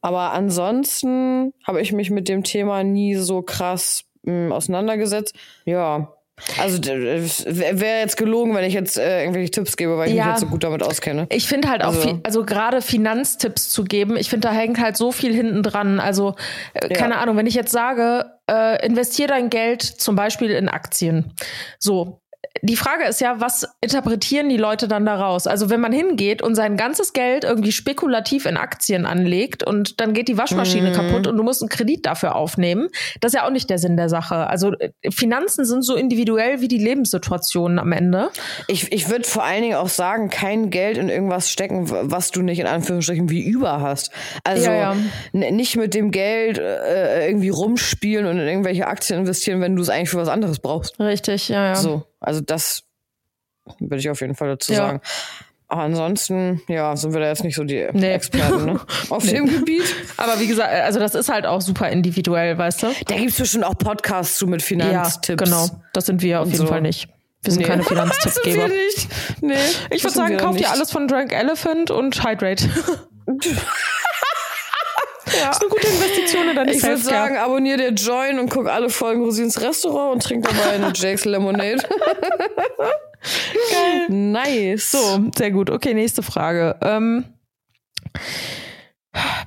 Aber ansonsten habe ich mich mit dem Thema nie so krass mh, auseinandergesetzt. Ja. Also wäre jetzt gelogen, wenn ich jetzt äh, irgendwelche Tipps gebe, weil ich Ja. mich jetzt so gut damit auskenne. Ich finde halt auch, Also- viel, also gerade Finanztipps zu geben, ich finde, da hängt halt so viel hinten dran. Also, äh, Ja. keine Ahnung, wenn ich jetzt sage, äh, investier dein Geld zum Beispiel in Aktien. So. Die Frage ist ja, was interpretieren die Leute dann daraus? Also wenn man hingeht und sein ganzes Geld irgendwie spekulativ in Aktien anlegt und dann geht die Waschmaschine Mhm. kaputt und du musst einen Kredit dafür aufnehmen, das ist ja auch nicht der Sinn der Sache. Also äh, Finanzen sind so individuell wie die Lebenssituationen am Ende. Ich, ich würde vor allen Dingen auch sagen, kein Geld in irgendwas stecken, was du nicht in Anführungsstrichen wie über hast. Also Ja, ja. nicht mit dem Geld äh, irgendwie rumspielen und in irgendwelche Aktien investieren, wenn du es eigentlich für was anderes brauchst. Richtig, ja, ja. So, also das würde ich auf jeden Fall dazu Ja. sagen. Aber ansonsten, ja, sind wir da jetzt nicht so die Nee. Experten ne? [laughs] auf dem Gebiet. Aber wie gesagt, also das ist halt auch super individuell, weißt du? Da gibt es bestimmt auch Podcasts zu mit Finanztipps. genau. Das sind wir auf jeden so. Fall nicht. Wir sind Nee. keine Das [laughs] sind Finanztippsgeber. wir nicht. Nee, Ich würde sagen, kauft ihr alles von Drunk Elephant und Hydrate. [laughs] Ja. Ist eine gute Investition in deine Ich würde sagen, abonnier dir Join und guck alle Folgen Rosins Restaurant und trink dabei eine [laughs] Jake's Lemonade. [laughs] Geil. Nice. So, sehr gut. Okay, nächste Frage. Ähm,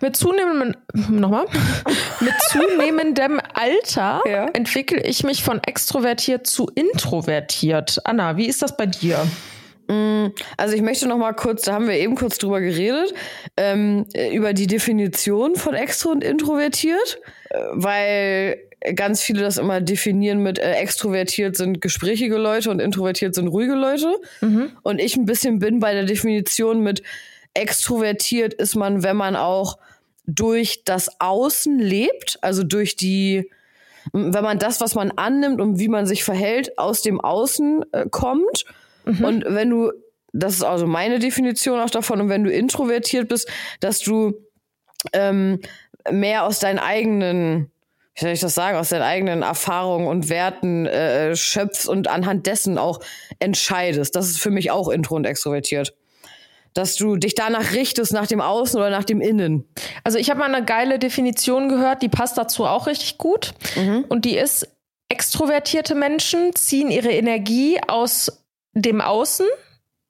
mit zunehmendem, nochmal, [laughs] mit zunehmendem Alter Ja. entwickle ich mich von extrovertiert zu introvertiert. Anna, wie ist das bei dir? Also ich möchte noch mal kurz, da haben wir eben kurz drüber geredet, ähm, äh, über die Definition von extro und introvertiert, äh, weil ganz viele das immer definieren mit äh, extrovertiert sind gesprächige Leute und introvertiert sind ruhige Leute. Und ich ein bisschen bin bei der Definition mit extrovertiert ist man, wenn man auch durch das Außen lebt, also durch die wenn man das, was man annimmt und wie man sich verhält, aus dem Außen äh, kommt. Und wenn du, das ist also meine Definition auch davon, und wenn du introvertiert bist, dass du ähm, mehr aus deinen eigenen, wie soll ich das sagen, aus deinen eigenen Erfahrungen und Werten äh, schöpfst und anhand dessen auch entscheidest. Das ist für mich auch intro und extrovertiert. Dass du dich danach richtest, nach dem Außen oder nach dem Innen. Also ich habe mal eine geile Definition gehört, die passt dazu auch richtig gut. Und die ist, extrovertierte Menschen ziehen ihre Energie aus dem Außen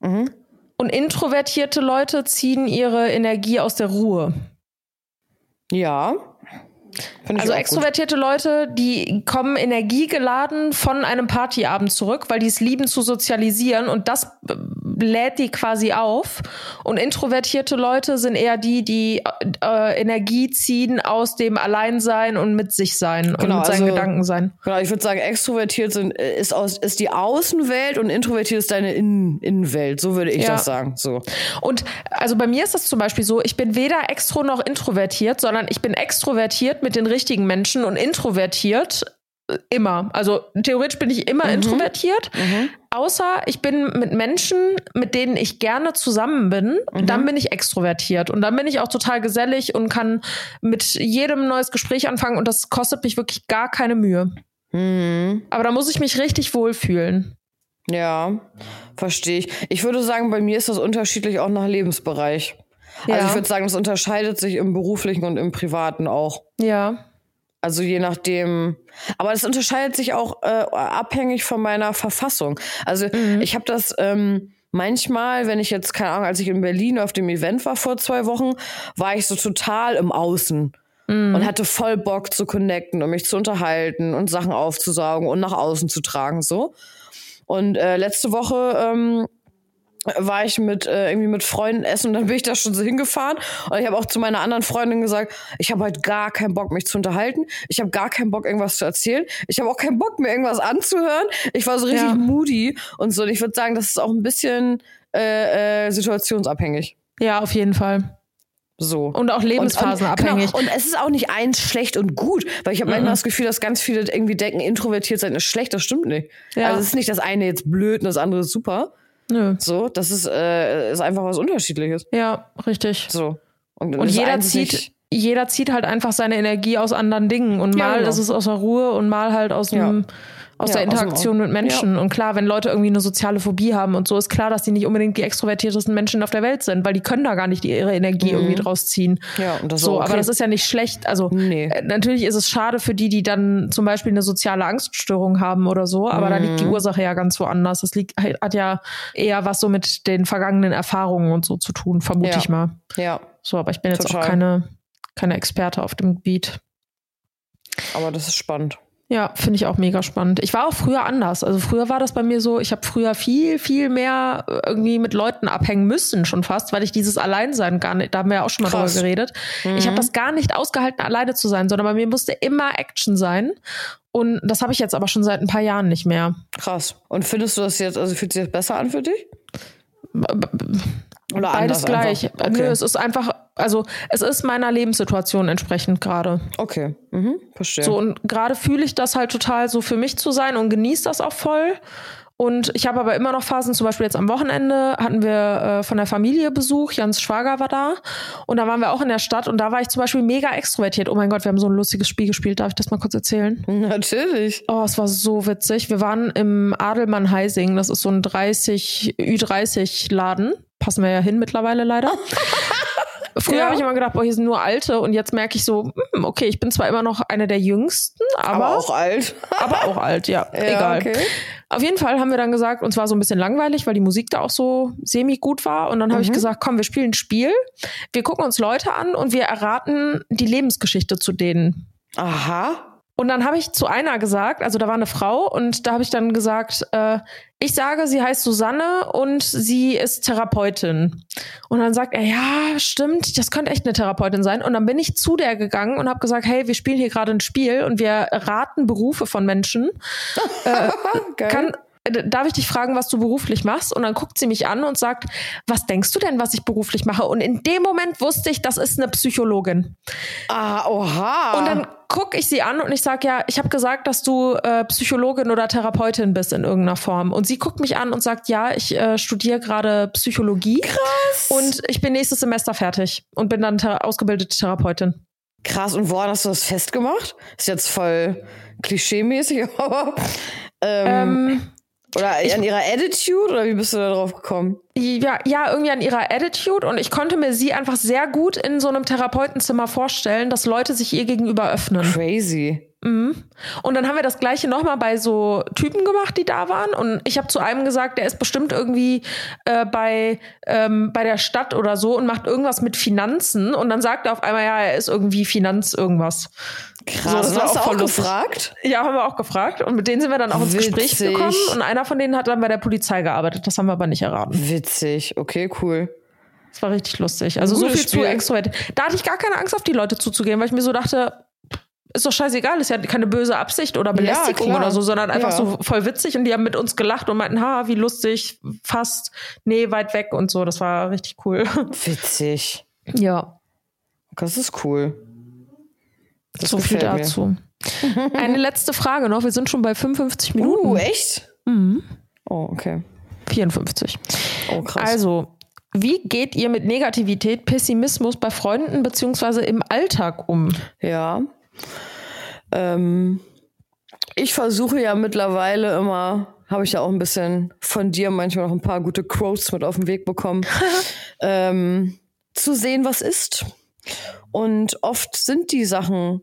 und introvertierte Leute ziehen ihre Energie aus der Ruhe. Ja. Also auch gut. extrovertierte Leute, die kommen energiegeladen von einem Partyabend zurück, weil die es lieben zu sozialisieren und das äh, lädt die quasi auf. Und introvertierte Leute sind eher die, die äh, Energie ziehen aus dem Alleinsein und mit sich sein Genau, und mit seinen also- Gedanken sein. Genau, ich würde sagen, extrovertiert sind, äh, ist, aus, ist die Außenwelt und introvertiert ist deine Innen Innenwelt. So würde ich Ja. das sagen. So. Und also bei mir ist das zum Beispiel so, ich bin weder extro noch introvertiert, sondern ich bin extrovertiert mit den richtigen Menschen und introvertiert äh, immer. Also theoretisch bin ich immer introvertiert, außer ich bin mit Menschen, mit denen ich gerne zusammen bin, dann bin ich extrovertiert. Und dann bin ich auch total gesellig und kann mit jedem neues Gespräch anfangen und das kostet mich wirklich gar keine Mühe. Aber da muss ich mich richtig wohlfühlen. Ja, verstehe ich. Ich würde sagen, bei mir ist das unterschiedlich auch nach Lebensbereich. Also Ja. ich würde sagen, das unterscheidet sich im beruflichen und im privaten auch. Ja. Also je nachdem. Aber das unterscheidet sich auch äh, abhängig von meiner Verfassung. Also ich habe das ähm, manchmal, wenn ich jetzt, keine Ahnung, als ich in Berlin auf dem Event war vor zwei Wochen, war ich so total im Außen. Und hatte voll Bock zu connecten und mich zu unterhalten und Sachen aufzusaugen und nach außen zu tragen, so. Und äh, letzte Woche ähm, war ich mit äh, irgendwie mit Freunden essen und dann bin ich da schon so hingefahren und ich habe auch zu meiner anderen Freundin gesagt, ich habe halt gar keinen Bock mich zu unterhalten, ich habe gar keinen Bock irgendwas zu erzählen, ich habe auch keinen Bock mir irgendwas anzuhören. Ich war so richtig Ja. moody und so und ich würde sagen, das ist auch ein bisschen äh, äh, situationsabhängig. Ja, auf jeden Fall. So. Und auch lebensphasenabhängig. Genau. Und es ist auch nicht eins schlecht und gut, weil ich habe manchmal das Gefühl, dass ganz viele irgendwie denken, introvertiert sein ist schlecht. Das stimmt nicht. Ja. Also es ist nicht das eine jetzt blöd und das andere ist super. Nö. So, das ist, äh, ist einfach was Unterschiedliches. Ja, richtig. So. Und das jeder zieht, jeder zieht halt einfach seine Energie aus anderen Dingen. Und Ja, mal genau. ist es aus der Ruhe und mal halt aus dem, aus Ja, der Interaktion mit Menschen. Und klar, wenn Leute irgendwie eine soziale Phobie haben und so, ist klar, dass die nicht unbedingt die extrovertiertesten Menschen auf der Welt sind, weil die können da gar nicht ihre Energie irgendwie draus ziehen. Mhm. Ja, und das ist so, okay. aber das ist ja nicht schlecht. Also Nee. äh, natürlich ist es schade für die, die dann zum Beispiel eine soziale Angststörung haben oder so, aber da Mhm. liegt die Ursache ja ganz woanders. Das liegt, hat ja eher was so mit den vergangenen Erfahrungen und so zu tun, vermute Ja. ich mal. Ja, So, aber ich bin jetzt Total. auch keine, keine Experte auf dem Gebiet. aber das ist spannend. Ja, finde ich auch mega spannend. Ich war auch früher anders. Also früher war das bei mir so, ich habe früher viel, viel mehr äh, irgendwie mit Leuten abhängen müssen, schon fast, weil ich dieses Alleinsein gar nicht, da haben wir ja auch schon mal Krass. drüber geredet. Ich habe das gar nicht ausgehalten, alleine zu sein, sondern bei mir musste immer Action sein. Und das habe ich jetzt aber schon seit ein paar Jahren nicht mehr. Krass. Und findest du das jetzt, also fühlt sich das besser an für dich? Oder Beides gleich. Nö, Okay. es ist einfach, also es ist meiner Lebenssituation entsprechend gerade. okay. Mhm. Verstehe. So, und gerade fühle ich das halt total so für mich zu sein und genieße das auch voll. Und ich habe aber immer noch Phasen, zum Beispiel jetzt am Wochenende hatten wir äh, von der Familie Besuch, Jans Schwager war da und da waren wir auch in der Stadt und da war ich zum Beispiel mega extrovertiert. Oh mein Gott, wir haben so ein lustiges Spiel gespielt, darf ich das mal kurz erzählen? [laughs] Natürlich. Oh, es war so witzig. Wir waren im Adelmann Heising, das ist so ein 30, Ü30 Laden. Passen wir ja hin mittlerweile leider. [laughs] Früher Ja. habe ich immer gedacht, boah, hier sind nur Alte und jetzt merke ich so, hm, okay, ich bin zwar immer noch eine der Jüngsten, aber, Aber auch alt. [laughs] aber auch alt, ja, Ja, egal. okay. Auf jeden Fall haben wir dann gesagt, uns war so ein bisschen langweilig, weil die Musik da auch so semi gut war. Und dann habe ich gesagt, komm, wir spielen ein Spiel. Wir gucken uns Leute an und wir erraten die Lebensgeschichte zu denen. Aha. Und dann habe ich zu einer gesagt, also da war eine Frau und da habe ich dann gesagt, äh, ich sage, sie heißt Susanne und sie ist Therapeutin. Und dann sagt er, ja, stimmt, das könnte echt eine Therapeutin sein. Und dann bin ich zu der gegangen und habe gesagt, hey, wir spielen hier gerade ein Spiel und wir raten Berufe von Menschen. [laughs] Geil. Kann, äh, darf ich dich fragen, was du beruflich machst? Und dann guckt sie mich an und sagt, was denkst du denn, was ich beruflich mache? Und in dem Moment wusste ich, das ist eine Psychologin. ah, oha. Und dann gucke ich sie an und ich sage, ja, ich habe gesagt, dass du äh, Psychologin oder Therapeutin bist in irgendeiner Form. Und sie guckt mich an und sagt, ja, ich äh, studiere gerade Psychologie. Krass. Und ich bin nächstes Semester fertig und bin dann thera ausgebildete Therapeutin. Krass, und woran hast du das festgemacht? Ist jetzt voll klischee-mäßig, [laughs] aber. Ähm, Ähm, oder an ihrer Attitude oder wie bist du da drauf gekommen? ja, ja, irgendwie an ihrer Attitude und ich konnte mir sie einfach sehr gut in so einem Therapeutenzimmer vorstellen, dass Leute sich ihr gegenüber öffnen. Crazy. Und dann haben wir das gleiche nochmal bei so Typen gemacht, die da waren. Und ich habe zu einem gesagt, der ist bestimmt irgendwie äh, bei, ähm, bei der Stadt oder so und macht irgendwas mit Finanzen. Und dann sagt er auf einmal, ja, er ist irgendwie Finanz irgendwas. Krass. So, das hast du auch auch gefragt? Ja, haben wir auch gefragt. Und mit denen sind wir dann auch ins Gespräch Witzig. gekommen. Und einer von denen hat dann bei der Polizei gearbeitet. Das haben wir aber nicht erraten. Witzig. Okay, cool. Das war richtig lustig. Also so viel zu Spiel. extrovertiert. Da hatte ich gar keine Angst, auf die Leute zuzugehen, weil ich mir so dachte, ist doch scheißegal, ist ja keine böse Absicht oder Belästigung klar. oder so, sondern einfach Ja. so voll witzig und die haben mit uns gelacht und meinten, ha, wie lustig, fast, nee, weit weg und so. Das war richtig cool. [laughs] Witzig. Ja, Das ist cool. Das so viel gefällt mir. dazu. [laughs] Eine letzte Frage noch. Wir sind schon bei 55 Minuten. Uh, echt? Mhm. Oh, okay. 54. Oh, krass. Also, wie geht ihr mit Negativität, Pessimismus bei Freunden beziehungsweise im Alltag um? Ja. Ähm, ich versuche ja mittlerweile immer, habe ich ja auch ein bisschen von dir manchmal noch ein paar gute Quotes mit auf den Weg bekommen, [laughs] ähm, zu sehen, was ist. Und oft sind die Sachen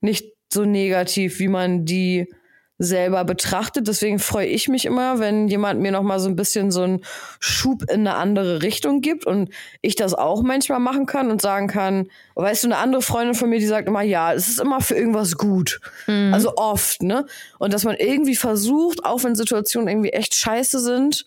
nicht so negativ, wie man die selber betrachtet. Deswegen freue ich mich immer, wenn jemand mir noch mal so ein bisschen so einen Schub in eine andere Richtung gibt und ich das auch manchmal machen kann und sagen kann, weißt du, eine andere Freundin von mir, die sagt immer, ja, es ist immer für irgendwas gut. Also oft, ne? Und dass man irgendwie versucht, auch wenn Situationen irgendwie echt scheiße sind,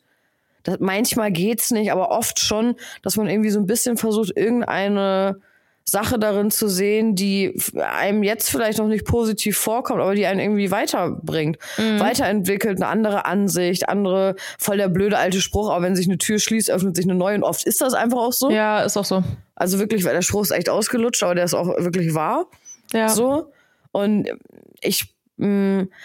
das, manchmal geht's nicht, aber oft schon, dass man irgendwie so ein bisschen versucht, irgendeine Sache darin zu sehen, die einem jetzt vielleicht noch nicht positiv vorkommt, aber die einen irgendwie weiterbringt, weiterentwickelt, eine andere Ansicht, andere, voll der blöde alte Spruch, aber wenn sich eine Tür schließt, öffnet sich eine neue und oft ist das einfach auch so. Ja, ist auch so. Also wirklich, weil der Spruch ist echt ausgelutscht, aber der ist auch wirklich wahr. Ja. So. Und ich,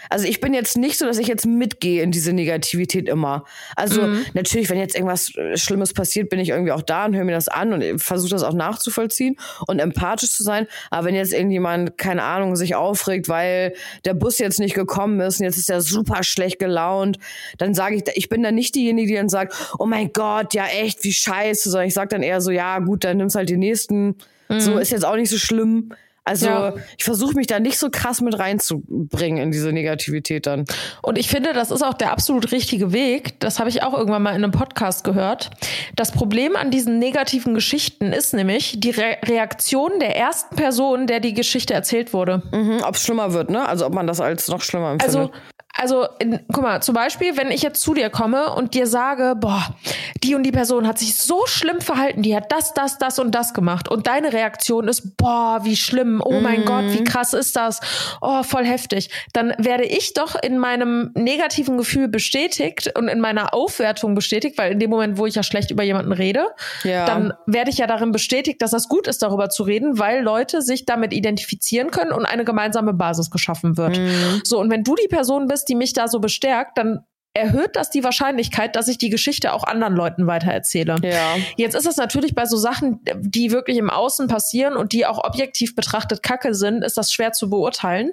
also ich bin jetzt nicht so, dass ich jetzt mitgehe in diese Negativität immer. Also Mhm. natürlich, wenn jetzt irgendwas äh, Schlimmes passiert, bin ich irgendwie auch da und höre mir das an und versuche das auch nachzuvollziehen und empathisch zu sein. Aber wenn jetzt irgendjemand, keine Ahnung, sich aufregt, weil der Bus jetzt nicht gekommen ist und jetzt ist er super schlecht gelaunt, dann sage ich, ich bin dann nicht diejenige, die dann sagt, oh mein Gott, ja echt, wie scheiße, sondern ich sage dann eher so, ja gut, dann nimmst halt den nächsten. So ist jetzt auch nicht so schlimm. Also Ja. ich versuche mich da nicht so krass mit reinzubringen in diese Negativität dann. Und ich finde, das ist auch der absolut richtige Weg. Das habe ich auch irgendwann mal in einem Podcast gehört. Das Problem an diesen negativen Geschichten ist nämlich die Re Reaktion der ersten Person, der die Geschichte erzählt wurde. Mhm, ob es schlimmer wird, ne? Also ob man das als noch schlimmer empfindet. Also, also, in, guck mal, zum Beispiel, wenn ich jetzt zu dir komme und dir sage, boah, die und die Person hat sich so schlimm verhalten, die hat das, das, das und das gemacht und deine Reaktion ist, boah, wie schlimm, oh mein Gott, wie krass ist das, oh, voll heftig, dann werde ich doch in meinem negativen Gefühl bestätigt und in meiner Aufwertung bestätigt, weil in dem Moment, wo ich ja schlecht über jemanden rede, Ja. dann werde ich ja darin bestätigt, dass das gut ist, darüber zu reden, weil Leute sich damit identifizieren können und eine gemeinsame Basis geschaffen wird. So, und wenn du die Person bist, die mich da so bestärkt, dann erhöht das die Wahrscheinlichkeit, dass ich die Geschichte auch anderen Leuten weitererzähle. Ja. Jetzt ist es natürlich bei so Sachen, die wirklich im Außen passieren und die auch objektiv betrachtet Kacke sind, ist das schwer zu beurteilen.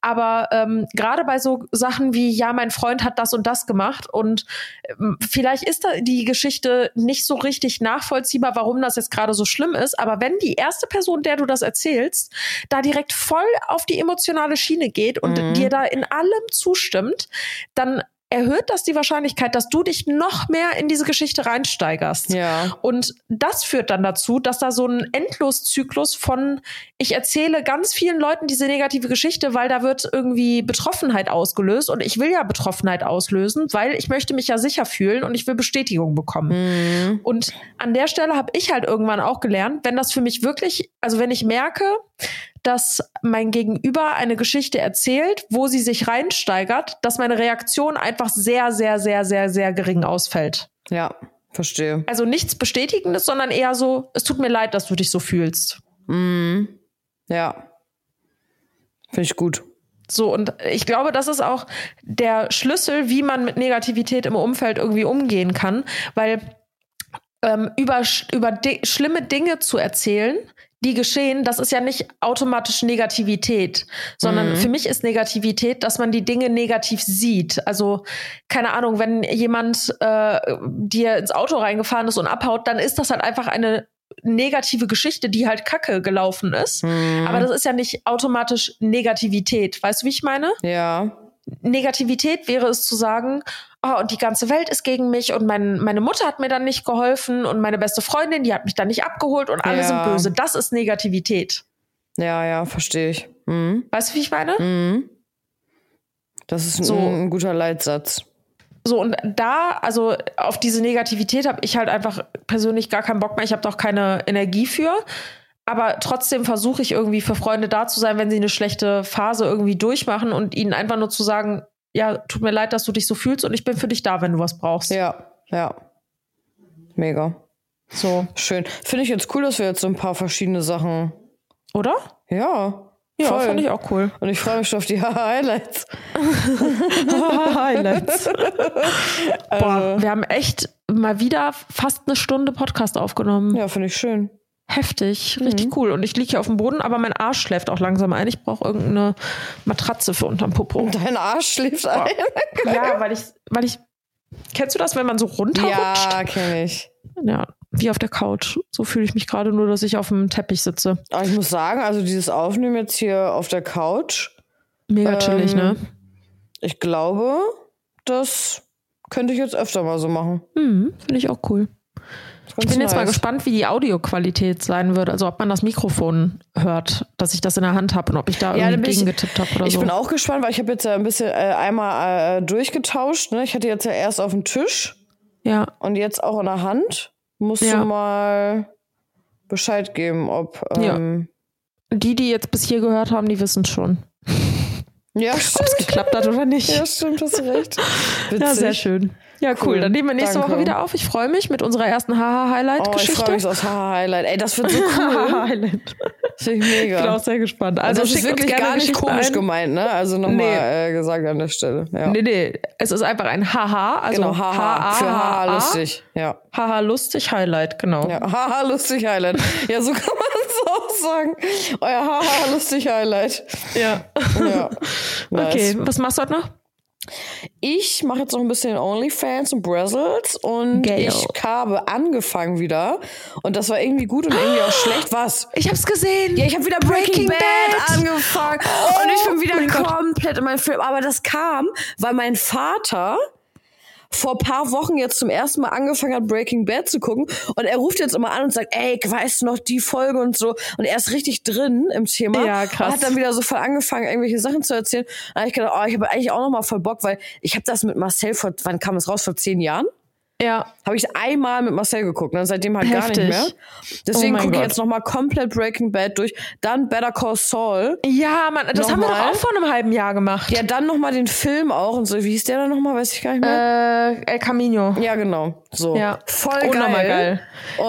Aber ähm, gerade bei so Sachen wie, ja, mein Freund hat das und das gemacht und ähm, vielleicht ist da die Geschichte nicht so richtig nachvollziehbar, warum das jetzt gerade so schlimm ist. Aber wenn die erste Person, der du das erzählst, da direkt voll auf die emotionale Schiene geht und Mhm. dir da in allem zustimmt, dann erhöht das die Wahrscheinlichkeit, dass du dich noch mehr in diese Geschichte reinsteigerst. Ja. Und das führt dann dazu, dass da so ein Endloszyklus von, ich erzähle ganz vielen Leuten diese negative Geschichte, weil da wird irgendwie Betroffenheit ausgelöst und ich will ja Betroffenheit auslösen, weil ich möchte mich ja sicher fühlen und ich will Bestätigung bekommen. Mhm. Und an der Stelle habe ich halt irgendwann auch gelernt, wenn das für mich wirklich, also wenn ich merke, dass mein Gegenüber eine Geschichte erzählt, wo sie sich reinsteigert, dass meine Reaktion einfach sehr, sehr, sehr, sehr, sehr gering ausfällt. Ja, verstehe. Also nichts Bestätigendes, sondern eher so, es tut mir leid, dass du dich so fühlst. Mhm. Ja. Finde ich gut. So, und ich glaube, das ist auch der Schlüssel, wie man mit Negativität im Umfeld irgendwie umgehen kann, weil ähm, über, über di schlimme Dinge zu erzählen, die geschehen, das ist ja nicht automatisch Negativität, sondern für mich ist Negativität, dass man die Dinge negativ sieht. Also, keine Ahnung, wenn jemand äh, dir ins Auto reingefahren ist und abhaut, dann ist das halt einfach eine negative Geschichte, die halt kacke gelaufen ist. Mhm. Aber das ist ja nicht automatisch Negativität. Weißt du, wie ich meine? Ja. Negativität wäre es zu sagen, oh, und die ganze Welt ist gegen mich und mein, meine Mutter hat mir dann nicht geholfen und meine beste Freundin, die hat mich dann nicht abgeholt und alle Ja. sind böse. Das ist Negativität. Ja, ja, verstehe ich. Mhm. Weißt du, wie ich meine? Mhm. Das ist ein, So. ein guter Leitsatz. So, und da, also auf diese Negativität habe ich halt einfach persönlich gar keinen Bock mehr. Ich habe da auch keine Energie für. Aber trotzdem versuche ich irgendwie für Freunde da zu sein, wenn sie eine schlechte Phase irgendwie durchmachen und ihnen einfach nur zu sagen, ja, tut mir leid, dass du dich so fühlst und ich bin für dich da, wenn du was brauchst. Ja, ja. Mega. So, Schön. Finde ich jetzt cool, dass wir jetzt so ein paar verschiedene Sachen. oder? Ja. Ja, voll. fand ich auch cool. Und ich freue mich schon auf die [laughs] Highlights. [laughs] Highlights. [laughs] Also Boah, wir haben echt mal wieder fast eine Stunde Podcast aufgenommen. Ja, finde ich schön. Heftig, richtig cool. Und ich liege hier auf dem Boden, aber mein Arsch schläft auch langsam ein. Ich brauche irgendeine Matratze für unterm Popo. Dein Arsch schläft ein. Ja, weil ich, weil ich. Kennst du das, wenn man so runterrutscht? Ja, kenne ich. Ja, wie auf der Couch. So fühle ich mich gerade nur, dass ich auf dem Teppich sitze. Aber ich muss sagen, also dieses Aufnehmen jetzt hier auf der Couch, Mega chillig, Ähm, ne? ich glaube, das könnte ich jetzt öfter mal so machen. Mhm, Finde ich auch cool. Ich bin jetzt mal gespannt, wie die Audioqualität sein wird. Also ob man das Mikrofon hört, dass ich das in der Hand habe und ob ich da Ja, irgendwie ich- gegengetippt habe oder Ich so. bin auch gespannt, weil ich habe jetzt ja ein bisschen äh, einmal äh, durchgetauscht. Ne? Ich hatte jetzt ja erst auf dem Tisch ja, und jetzt auch in der Hand. Musst Ja. du mal Bescheid geben, ob. Ähm, die, die jetzt bis hier gehört haben, die wissen schon, ja. ob es stimmt. geklappt hat oder nicht. Ja, stimmt, hast du recht. Witzig. [laughs] Ja, sehr schön. Ja, cool. Cool. Dann nehmen wir nächste Danke. Woche wieder auf. Ich freue mich mit unserer ersten Oh, ich Haha-Highlight-Geschichte. freue mich aufs Haha-Highlight. Ey, das wird so [laughs] cool. Highlight. Finde ich mega. Ich bin auch sehr gespannt. Also, Also, das ist wirklich gar nicht komisch ein. gemeint, ne? Also nochmal Nee. äh, gesagt an der Stelle. Ja. Nee, nee. Es ist einfach ein Haha. Also genau, haha. Für haha H-A-H-A. lustig. Ja. Haha lustig Highlight, genau. ja. Haha lustig Highlight. Ja, so kann man es auch sagen. Euer haha lustig Highlight. Ja. Ja. [laughs] Nice. Okay, was machst du heute noch? Ich mache jetzt noch ein bisschen OnlyFans und Brazzles und Geil. ich habe angefangen wieder. Und das war irgendwie gut und irgendwie auch schlecht. Was? Ich hab's gesehen. Ja, ich habe wieder Breaking, Breaking Bad, Bad. angefangen Oh und ich bin wieder mein Gott. komplett in meinem Film. Aber das kam, weil mein Vater vor paar Wochen jetzt zum ersten Mal angefangen hat, Breaking Bad zu gucken. Und er ruft jetzt immer an und sagt, ey, weißt du noch die Folge und so. Und er ist richtig drin im Thema. Ja, krass. Und hat dann wieder so voll angefangen, irgendwelche Sachen zu erzählen. Und da hab ich gedacht, oh, ich habe eigentlich auch noch mal voll Bock, weil ich habe das mit Marcel vor, wann kam das raus? Vor zehn Jahren? Ja. Habe ich einmal mit Marcel geguckt, ne? seitdem halt gar Heftig. nicht mehr. Deswegen Oh gucke ich jetzt noch mal komplett Breaking Bad durch. Dann Better Call Saul. Ja, Mann, das haben wir Nochmal? doch auch vor einem halben Jahr gemacht. Ja, dann noch mal den Film auch und so. Wie hieß der dann noch mal? Weiß ich gar nicht mehr. Äh, El Camino. ja, genau. So. Ja. Voll geil. Unnormal geil.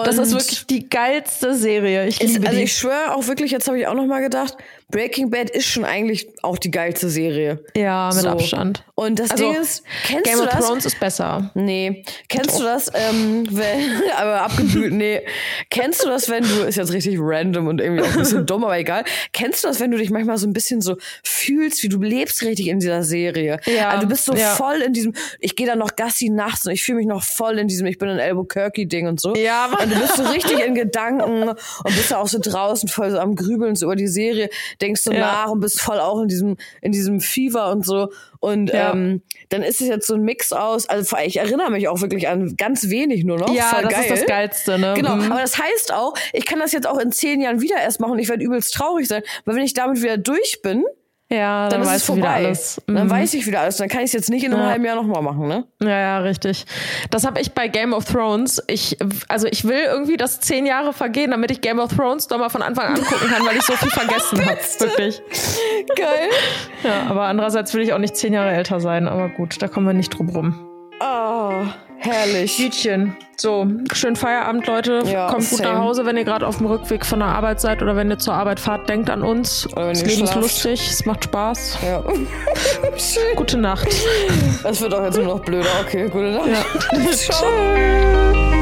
das Und ist wirklich die geilste Serie. Ich ist, liebe also die. ich schwöre auch wirklich, jetzt habe ich auch noch mal gedacht, Breaking Bad ist schon eigentlich auch die geilste Serie. Ja, mit So. Abstand. Und das Also, Ding ist, kennst Game du of das? Thrones ist besser. Nee. Kennst du das, ähm, wenn, [laughs] aber abgebüht, nee. Kennst du das, wenn du, ist jetzt richtig random und irgendwie auch ein bisschen [laughs] dumm, aber egal. Kennst du das, wenn du dich manchmal so ein bisschen so fühlst, wie du lebst richtig in dieser Serie? Ja, Also du bist so ja. voll in diesem, ich gehe da noch Gassi nachts und ich fühle mich noch voll in diesem, ich bin in Albuquerque-Ding und so. Ja, Mann. Und du bist so richtig [laughs] in Gedanken und bist da auch so draußen voll so am Grübeln so über die Serie, denkst so Ja. nach und bist voll auch in diesem, in diesem Fever und so. Und Ja. ähm, dann ist es jetzt so ein Mix aus, also ich erinnere mich auch wirklich an ganz wenig nur noch. Ja, voll das geil. ist das Geilste, ne? Genau, Mhm. aber das heißt auch, ich kann das jetzt auch in zehn Jahren wieder erst machen und ich werde übelst traurig sein, weil wenn ich damit wieder durch bin, Ja, dann, dann, ist weißt es vorbei. wieder alles. Dann Mhm. weiß ich wieder alles. Dann kann ich es jetzt nicht in einem Ja. halben Jahr nochmal machen, ne? Ja, ja, richtig. Das habe ich bei Game of Thrones. Ich, also ich will irgendwie, dass zehn Jahre vergehen, damit ich Game of Thrones nochmal von Anfang an gucken kann, weil ich so viel [laughs] vergessen habe. Wirklich. Geil. Ja, aber andererseits will ich auch nicht zehn Jahre älter sein. Aber gut, da kommen wir nicht drum rum. Oh, herrlich. Gütchen. So, schönen Feierabend, Leute. Ja, Kommt gut same. nach Hause, wenn ihr gerade auf dem Rückweg von der Arbeit seid oder wenn ihr zur Arbeit fahrt. Denkt an uns. Das Leben ist lustig, es macht Spaß. Ja. [laughs] Gute Nacht. Das wird auch jetzt nur noch blöder. Okay, gute Nacht. Ja. [laughs] Ciao.